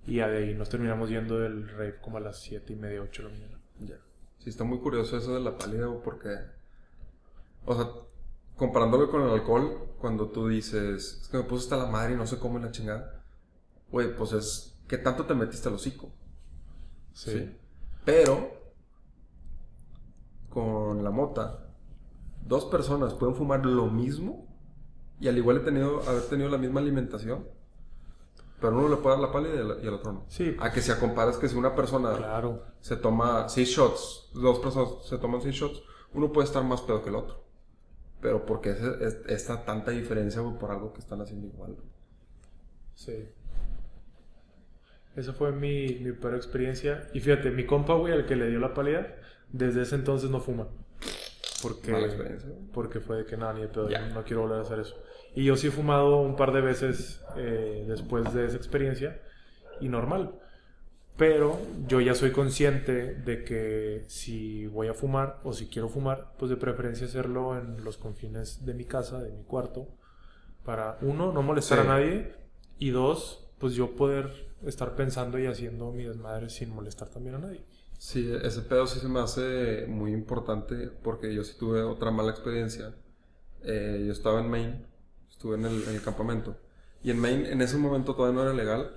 Y de ahí nos terminamos yendo del rave como a las 7 y media, 8 de la mañana. Ya. Sí, está muy curioso eso de la pálida, porque... O sea, comparándolo con el alcohol, cuando tú dices... Es que me puse hasta la madre y no sé cómo en la chingada. Güey, pues es... ¿Qué tanto te metiste al hocico? Sí. Pero... Con la mota... Dos personas pueden fumar lo mismo... Y al igual he tenido, haber tenido la misma alimentación... Pero uno le puede dar la pálida y el, y el otro no. Sí. A que si comparas que si una persona Claro. se toma seis shots, dos personas se toman seis shots, uno puede estar más pedo que el otro. Pero ¿por qué ese- es- esta tanta diferencia güey, por algo que están haciendo igual? güey? Sí. Esa fue mi, mi peor experiencia. Y fíjate, mi compa, güey, al que le dio la pálida, desde ese entonces no fuma. Porque, Mala experiencia. güey. porque fue de que nada, ni de pedo, no quiero volver a hacer eso. Y yo sí he fumado un par de veces eh, después de esa experiencia y normal. Pero yo ya soy consciente de que si voy a fumar o si quiero fumar, pues de preferencia hacerlo en los confines de mi casa, de mi cuarto, para uno, no molestar Sí. a nadie y dos, pues yo poder estar pensando y haciendo mi desmadre sin molestar también a nadie. Sí, ese pedo sí se me hace muy importante porque yo sí tuve otra mala experiencia. Eh, yo estaba en Maine, estuve en el, en el campamento. Y en Maine en ese momento todavía no era legal,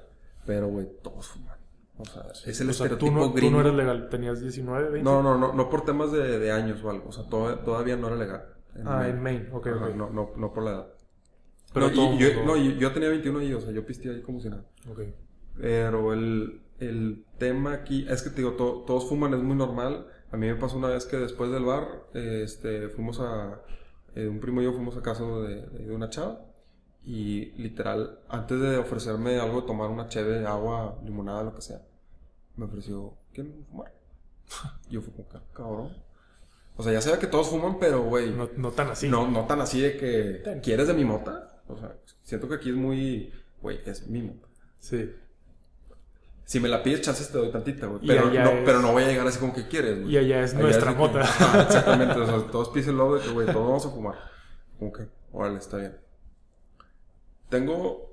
pero güey, todos fuman. O sea, es el o sea, tú no, tú gringo. no eres legal, tenías 19, 20. no, no, no, no por temas de, de años o algo. O sea, to- todavía no era legal. Ah, en Maine, ok, Ajá, ok. No, no, no por la edad. Pero No, todo y yo, mundo- no, y yo tenía 21 ahí, o sea, yo pisté ahí como si nada. Ok. Pero el, el tema aquí es que te digo, to- todos fuman, es muy normal. A mí me pasó una vez que después del bar, eh, este, fuimos a. eh, un primo y yo fuimos a casa de, de una chava. Y literal, antes de ofrecerme algo tomar una cheve, agua, limonada, lo que sea, me ofreció, ¿quieren fumar? Yo fui como, "Ca- cabrón. O sea, ya sabía que todos fuman, pero güey, No, no tan así. no, no tan así de que. ¿quieres de mi mota? O sea, siento que aquí es muy, güey, es mi mota. Sí. Si me la pides, chances te doy tantita, güey. Pero no, es- pero no voy a llegar así como que quieres, güey. Y allá es nuestra que- mota. Exactamente. O sea, todos písenlo de que, güey, todos vamos a fumar. Como que, órale, está bien. Tengo.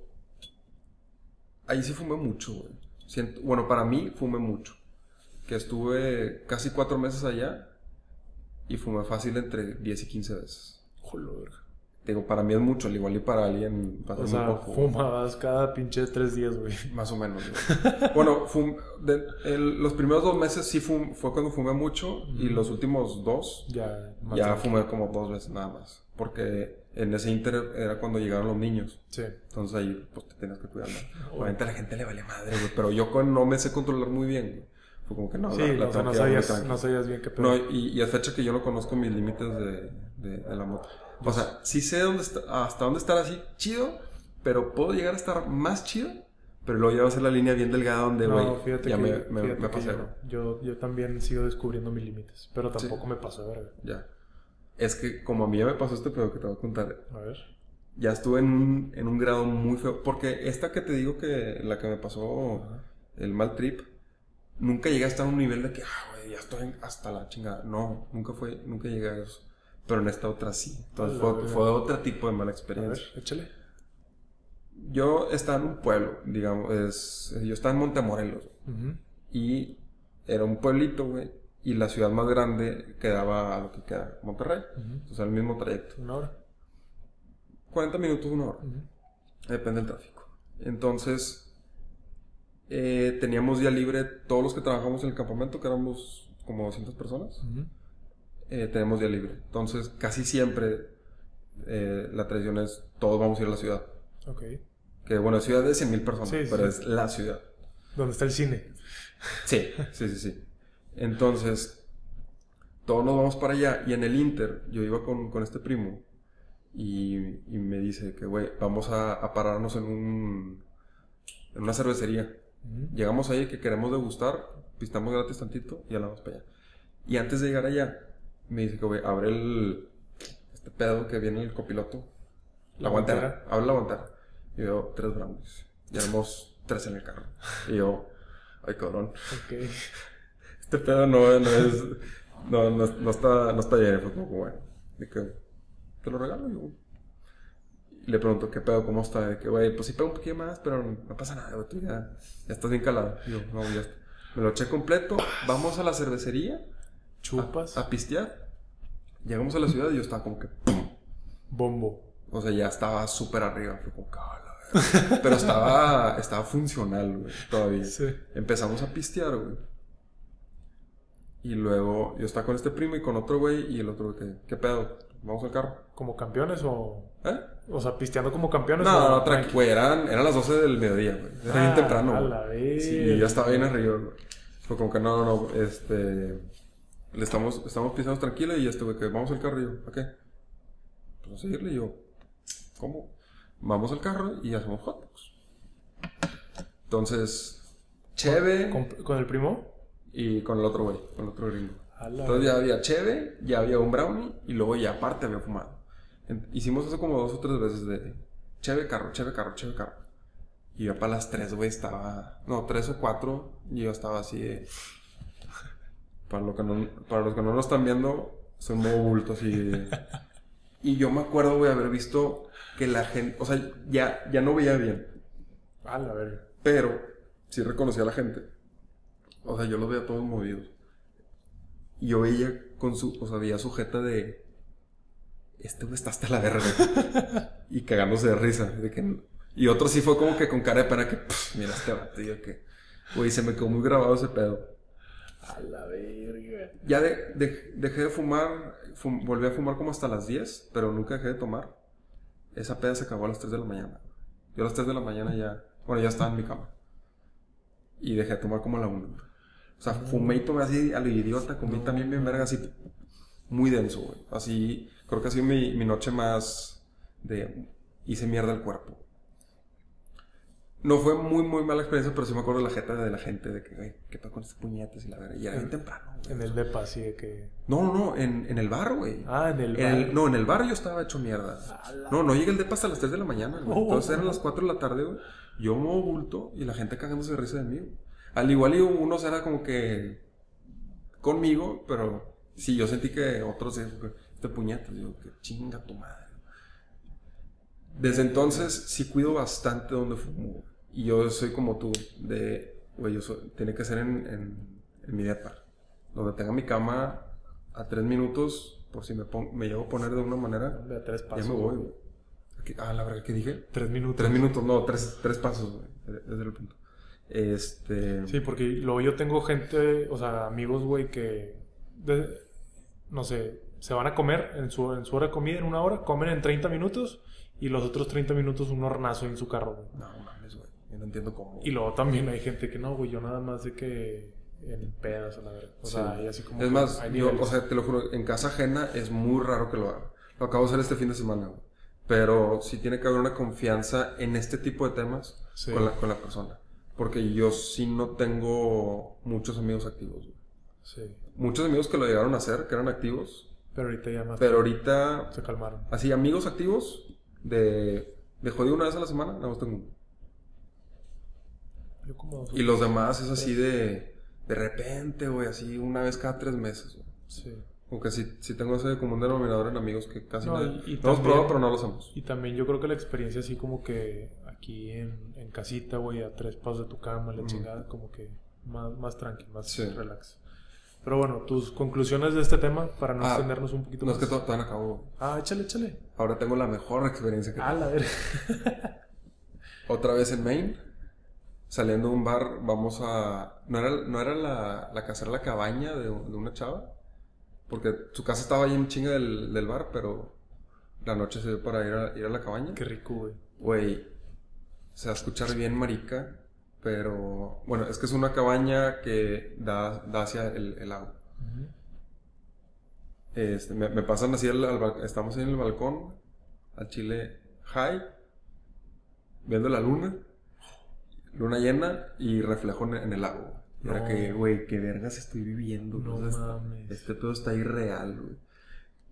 Ahí sí fumé mucho, güey. Siento- Bueno, para mí fumé mucho. Que estuve casi cuatro meses allá y fumé fácil entre 10 y 15 veces. Joder. Digo, para mí es mucho, al igual y para alguien pasa O muy sea, poco. fumabas cada pinche tres días, güey. Más o menos. bueno, fum- de- el- los primeros dos meses sí fum- fue cuando fumé mucho y los últimos dos Ya, ya fumé como dos veces nada más. Porque en ese inter era cuando llegaron los niños. Sí. Entonces ahí pues te tenías que cuidar. Obviamente a la gente le vale madre, güey. Pero yo con, no me sé controlar muy bien, güey. Fue como que no, Sí, la- la o sea, no sabías, no sabías bien qué pedo. No, y, y a fecha que yo no conozco mis límites de, de, de la moto. O sea, sí sé dónde está, hasta dónde estar así chido, pero puedo llegar a estar más chido, pero luego ya va a ser la línea bien delgada donde, No, güey, fíjate ya que, me, me, fíjate me que pasé, yo, yo, yo también sigo descubriendo mis límites, pero tampoco Sí. me paso de verga. Ya. Es que como a mí ya me pasó este pedo que te voy a contar, A ver. ya estuve en un, en un grado muy feo, porque esta que te digo que la que me pasó Ajá. el mal trip, nunca llegué a estar a un nivel de que, ah, güey, ya estoy hasta la chingada. No, nunca fue, nunca llegué a eso. Pero en esta otra sí. Entonces A fue, fue otro tipo de mala A ver, experiencia. échale. Yo estaba en un pueblo, digamos, es, yo estaba en Montemorelos Ujú. y era un pueblito, güey, y la ciudad más grande quedaba a lo que queda, Monterrey. Ujú. O sea, el mismo trayecto. Una hora. 40 minutos, una hora. Depende del tráfico. Entonces, eh, teníamos día libre todos los que trabajamos en el campamento, que éramos como 200 personas. Ujú. eh, tenemos día libre. Entonces, casi siempre eh, la tradición es todos vamos a ir a la ciudad. Ok. Que bueno, es ciudad de 100.000 personas, Sí, pero sí. es la ciudad. ¿Dónde está el cine? Sí, sí, sí, sí. Entonces, todos nos vamos para allá y en el Inter yo iba con, con este primo y, y me dice que, güey, vamos a, a pararnos en un en una cervecería. Llegamos ahí que queremos degustar, pistamos gratis tantito y ya la vamos para allá. Y antes de llegar allá, me dice que, güey, abre el este pedo que viene el copiloto. La, guantera. Abre la guantera. Y yo, tres brownies. Y éramos tres en el carro. Y yo, ay cabrón. Ok. Este pedo no, no es. No, no, no está, no está bien. Fue como, bueno. De que, te lo regalo yo. Le pregunto, ¿qué pedo? ¿Cómo está? De que, güey, pues sí pega un poquito más, pero no pasa nada, güey. Tú ya, ya estás bien calado. Y yo, no, ya está. Me lo eché completo. Vamos a la cervecería Chupas. a pistear. Llegamos a la ciudad y yo estaba como que. ¡pum! Bombo. O sea, ya estaba súper arriba. Fue como, "Ah, la verga". Pero estaba, estaba funcional, güey, todavía. Sí. Empezamos a pistear, güey. Y luego yo estaba con este primo y con otro güey. Y el otro, ¿qué, qué pedo? ¿Vamos al carro? ¿Como campeones o...? ¿Eh? O sea, pisteando como campeones No, o no, tranqui, güey. Eran, eran las 12 del mediodía, güey. Era bien Ah, temprano. a la vez. Sí, y yo estaba bien arriba, güey. Fue como que no, no, no, este. Le estamos, estamos pisando tranquilo y este, güey, que vamos al carro y yo, ¿a qué? pues a seguirle. Y yo, ¿cómo? Vamos al carro y hacemos hot dogs. Entonces, cheve ¿Con, con el primo? y con el otro güey, con el otro gringo. Entonces ya había cheve, ya había un brownie y luego ya aparte había fumado. Hicimos eso como dos o tres veces de cheve, carro, cheve, carro, cheve, carro. Y yo para las tres, güey, estaba... No, tres o cuatro. Y yo estaba así de... Para, lo que no, para los que no lo están viendo, soy nuevo bulto así de- Y yo me acuerdo, güey, haber visto que la gente... O sea, ya, ya no veía bien. A la verga. Pero sí reconocía a la gente. O sea, yo los veía todos movidos. Y yo veía con su, o sea, veía sujeta de. Este güey está hasta la verga. y cagándose de risa. De que, y otro sí fue como que con cara de pena que, "Pff, mira este vato. yo que, güey, se me quedó muy grabado ese pedo. A la verga. Ya de- de- dejé de fumar, fum- volví a fumar como hasta las 10, pero nunca dejé de tomar. Esa peda se acabó a las 3 de la mañana. Yo a las 3 de la mañana ya, bueno, ya estaba en mi cama. Y dejé de tomar como a la 1. O sea, fumé y tomé así a lo idiota, comí también bien verga, así muy denso, güey. Así, creo que ha sido mi, mi noche más de hice mierda el cuerpo. No fue muy, muy mala experiencia, pero sí me acuerdo de la jeta de la gente, de que, güey, ¿qué pasa con estas puñetas y la verga? Y era bien temprano, güey. En el depa, así de que. No, no, no, en, en el bar, güey. Ah, en el En el- bar. no, en el bar yo estaba hecho mierda. La- No, no llegué el depa hasta las 3 de la mañana, güey. Oh. Entonces eran las 4 de la tarde, güey. Yo me bulto y la gente cagándose de risa de mí, güey. Al igual y unos era como que conmigo, pero sí, yo sentí que otros decían, este puñetas, digo, que chinga tu madre. Desde entonces sí cuido bastante donde fumo. Y yo soy como tú, de, güey, yo soy, tiene que ser en, en, en mi depa. Donde tenga mi cama a tres minutos, por si me, pon- me llego a poner de una manera, De a tres ya pasos. me voy, güey. Ah, la verdad, ¿qué dije? Tres minutos. Tres minutos, no, tres, tres pasos, güey. Es el punto. Este. Sí, porque luego yo tengo gente, o sea, amigos, güey, que, de- no sé, se van a comer en su, en su hora de comida, en una hora, comen en 30 minutos y los otros 30 minutos un hornazo en su carro, güey. No mames, güey. Yo no entiendo cómo. Y luego también hay gente que no, güey, yo nada más de que en pedas o la verdad. O Sí. sea, y así como. Es más, yo, o sea, te lo juro, en casa ajena es muy raro que lo haga. Lo acabo de hacer este fin de semana, güey. Pero sí tiene que haber una confianza en este tipo de temas Sí. con, la, con la persona. Porque yo sí no tengo muchos amigos activos, güey. Sí. Muchos amigos que lo llegaron a hacer, que eran activos. Pero ahorita ya más Pero ahorita se calmaron. Así, amigos activos de, de jodido una vez a la semana, nada más tengo uno. Yo como dos- Y los demás es así de, de repente, güey, así una vez cada tres meses, güey. Sí. Aunque sí, sí tengo ese común denominador en amigos que casi No, no, y- y hemos también- probado, pero no lo hacemos. Y también yo creo que la experiencia así como que aquí en, en casita, güey, a tres pasos de tu cama, la Ujú. chingada, como que más, más tranqui, más Sí. relax. Pero bueno, tus conclusiones de este tema para no Ah, extendernos un poquito No es más. que to- todavía no güey. Ah, échale, échale. Ahora tengo la mejor experiencia que Ah, la ver. Otra vez en Maine, saliendo de un bar, vamos a... No era, no era la, la casera La Cabaña de, de una chava, porque su casa estaba ahí en chinga del, del bar, pero la noche se dio para ir a, ir a la cabaña. Qué rico, güey. Güey, se va a escuchar bien marica, pero... Bueno, es que es una cabaña que da, da hacia el, el agua. Este, me, me pasan así, al, al estamos en el balcón, al chile high, viendo la luna, luna llena y reflejo en, en el agua. Y era que, güey, qué vergas estoy viviendo. No sea, mames. Este pedo está irreal, güey.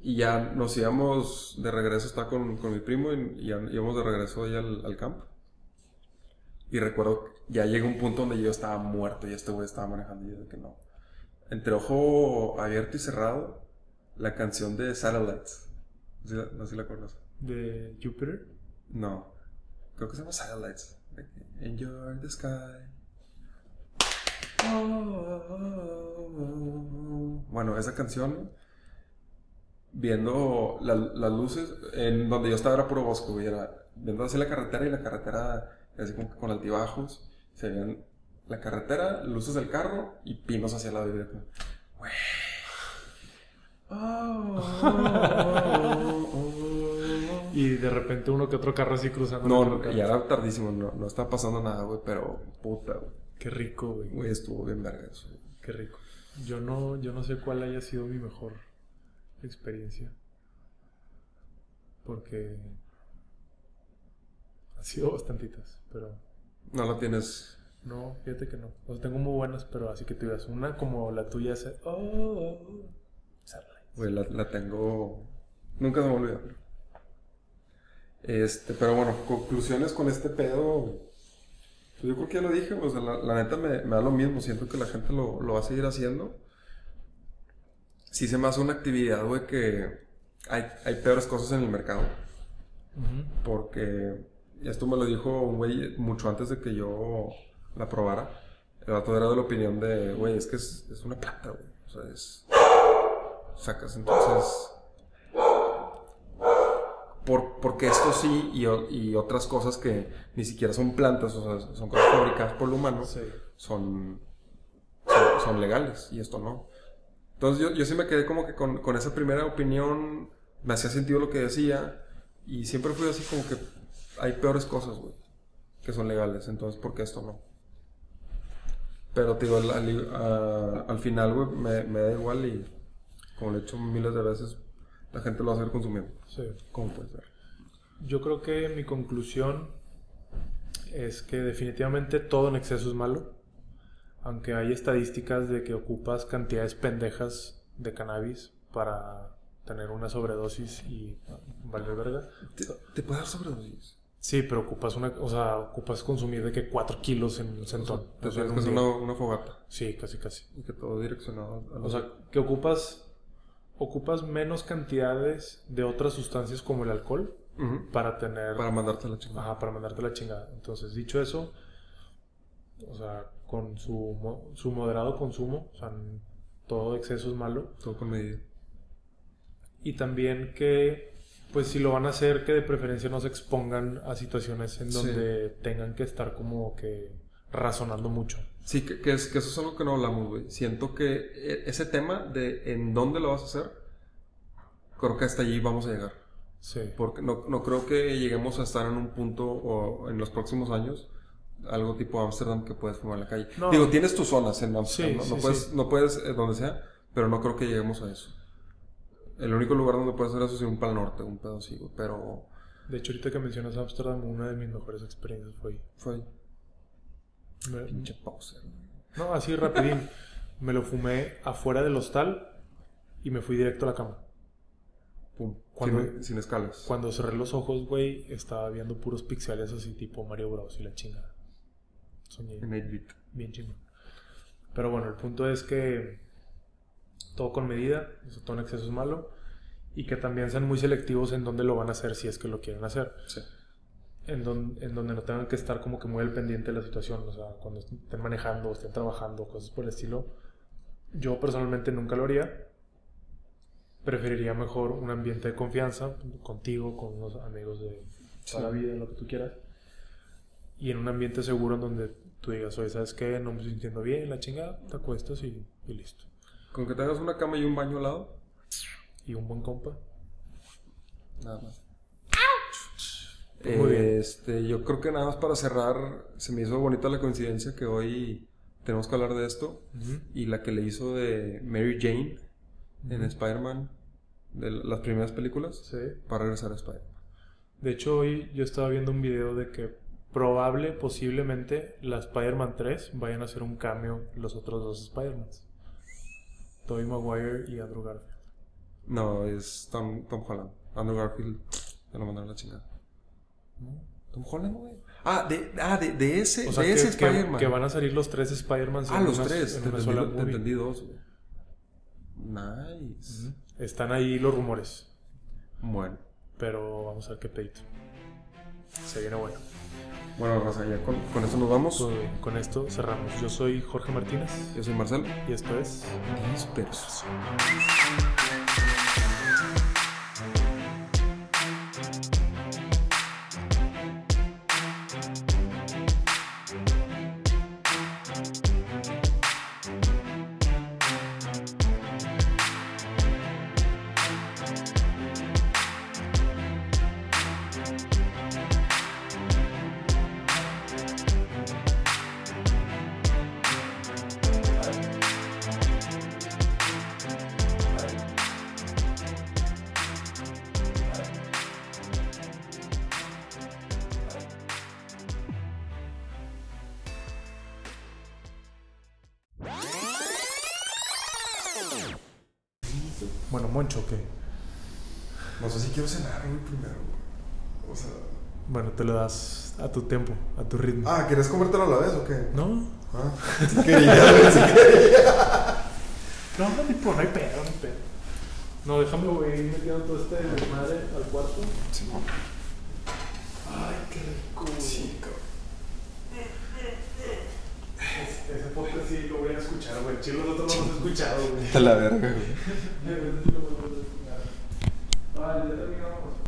Y ya nos íbamos de regreso, estaba con, con mi primo y, y ya íbamos de regreso ahí al, al campo. Y recuerdo, ya llegó un punto donde yo estaba muerto y este güey estaba manejando y yo de que no. Entre ojo abierto y cerrado, la canción de Satellites. No sé, si la- conoces. De Jupiter. No. Creo que se llama Satellites. Enjoy the sky. Bueno, esa canción, viendo la- las luces, en donde yo estaba era puro bosque, era viendo así la carretera y la carretera así como que con altibajos, se veían la carretera, luces del carro y pinos hacia el lado y. Y de repente uno que otro carro así cruzando. No, la ya era tardísimo, no, no estaba pasando nada, güey, pero puta, güey. Qué rico, güey. Güey, estuvo bien verga eso. güey. Qué rico. Yo no, yo no sé cuál haya sido mi mejor experiencia. Porque ha sido bastantitas, pero No la tienes. no, fíjate que no. O sea, tengo muy buenas, pero así que te digas, una como la tuya es... Oh, oh, oh. Güey, la, la tengo. Nunca se me olvida. Este, pero bueno, conclusiones con este pedo. Pues yo creo que ya lo dije, o sea, la, la neta me, me da lo mismo. Siento que la gente lo, lo va a seguir haciendo. Sí se me hace una actividad, güey, que hay, hay peores cosas en el mercado. Porque esto me lo dijo un güey mucho antes de que yo la probara. El vato era de la opinión de, güey, es que es, es una planta, güey. O sea, es. Sacas entonces. Por, porque esto sí y, y otras cosas que ni siquiera son plantas, o sea, son cosas fabricadas por el humano, Sí. son, son, son legales y esto no. Entonces yo, yo sí me quedé como que con, con esa primera opinión, me hacía sentido lo que decía y siempre fui así como que hay peores cosas, güey, que son legales, entonces ¿por qué esto no? Pero te digo, al, al- a- al final, güey, me, me da igual y como lo he hecho miles de veces, la gente lo va a seguir consumiendo. Sí. ¿Cómo puede ser? Yo creo que mi conclusión es que definitivamente todo en exceso es malo. Aunque hay estadísticas de que ocupas cantidades pendejas de cannabis para tener una sobredosis y valer verga. ¿Te, te puede dar sobredosis? Sí, pero ocupas una, o sea, ocupas consumir de que 4 kilos en un O sea, centón. te O sea, tienes en que un hacer día. una, una fogata Sí, casi casi. y que todo direccionado a O sea, que ocupas ocupas menos cantidades de otras sustancias como el alcohol para tener Para mandarte la chingada. Ajá, para mandarte la chingada. Entonces, dicho eso, o sea, con su, su moderado consumo, o sea, todo exceso es malo. Todo con medida. Y también que, pues si lo van a hacer, que de preferencia no se expongan a situaciones en Sí. donde tengan que estar como que razonando mucho. Sí, que, que es, que eso es algo que no hablamos, güey. Siento que e- ese tema de en dónde lo vas a hacer, creo que hasta allí vamos a llegar. Sí. Porque no, no creo que lleguemos a estar en un punto o en los próximos años, algo tipo Ámsterdam que puedes fumar en la calle. No. Digo, tienes tus zonas en Ámsterdam, Sí, ¿no? sí, no, puedes, sí. no puedes eh, donde sea, pero no creo que lleguemos a eso. El único lugar donde puedes hacer eso es en un pal norte, un pedo así, güey. Pero De hecho, ahorita que mencionas Amsterdam, una de mis mejores experiencias fue ahí. fue ahí. Me- Pinche no, así rapidín. me lo fumé afuera del hostal y me fui directo a la cama. Pum. Cuando- sin, sin escalas. Cuando cerré los ojos, güey, estaba viendo puros pixeles así tipo Mario Bros. y la chingada. Soñé En 8-bit. bien chingón. Pero bueno, el punto es que todo con medida, o sea, todo en exceso es malo. Y que también sean muy selectivos en dónde lo van a hacer si es que lo quieren hacer. Sí. En, don- en donde no tengan que estar como que muy al pendiente de la situación. O sea, cuando estén manejando, estén trabajando, cosas por el estilo. Yo personalmente nunca lo haría. Preferiría mejor un ambiente de confianza, contigo, con unos amigos de toda la Sí. vida, lo que tú quieras. Y en un ambiente seguro en donde tú digas, oye, ¿sabes qué? No me estoy sintiendo bien, la chingada, te acuestas y, y listo. Con que tengas una cama y un baño al lado, Y un buen compa. nada más. Muy bien. Este, yo creo que nada más para cerrar, se me hizo bonita la coincidencia que hoy tenemos que hablar de esto. Y la que le hizo de Mary Jane en. Spider-Man, de las primeras películas, Sí. para regresar a Spider-Man. De hecho, hoy yo estaba viendo un video de que probable, posiblemente, la Spider-Man 3 vayan a hacer un cambio los otros dos Spider-Mans. Tobey Maguire y Andrew Garfield. No, es Tom, Tom Holland. Andrew Garfield, te lo mandaron a la chingada. ¿no? Tom Holland, güey. Ah, de, ah, de, de ese, O sea, de ese que- Spider-Man. que van a salir los tres Spider-Mans Ah, los tres. en Te una entendí, sola te movie. entendí dos, güey. Nice. Están ahí los rumores, Bueno. pero vamos a ver qué pedito. Se viene bueno. Bueno, Raza, ya con, con eso nos vamos. Con esto cerramos. Yo soy Jorge Martínez Yo soy Marcelo. y esto es Dispersos. Tu ritmo. Ah, ¿quieres comértelo a la vez o qué? ¿No? Ah, sí quería, güey, sí quería. No, no, ni por, no hay pedo, no hay pedo. No, déjame, güey, ir metiendo todo este desmadre al cuarto. Sí, Ay, qué rico. sí, cabrón. Ese ese podcast sí lo voy a escuchar, güey. Chilo, nosotros no lo hemos escuchado, güey. La verga, güey. Vale, ya terminamos.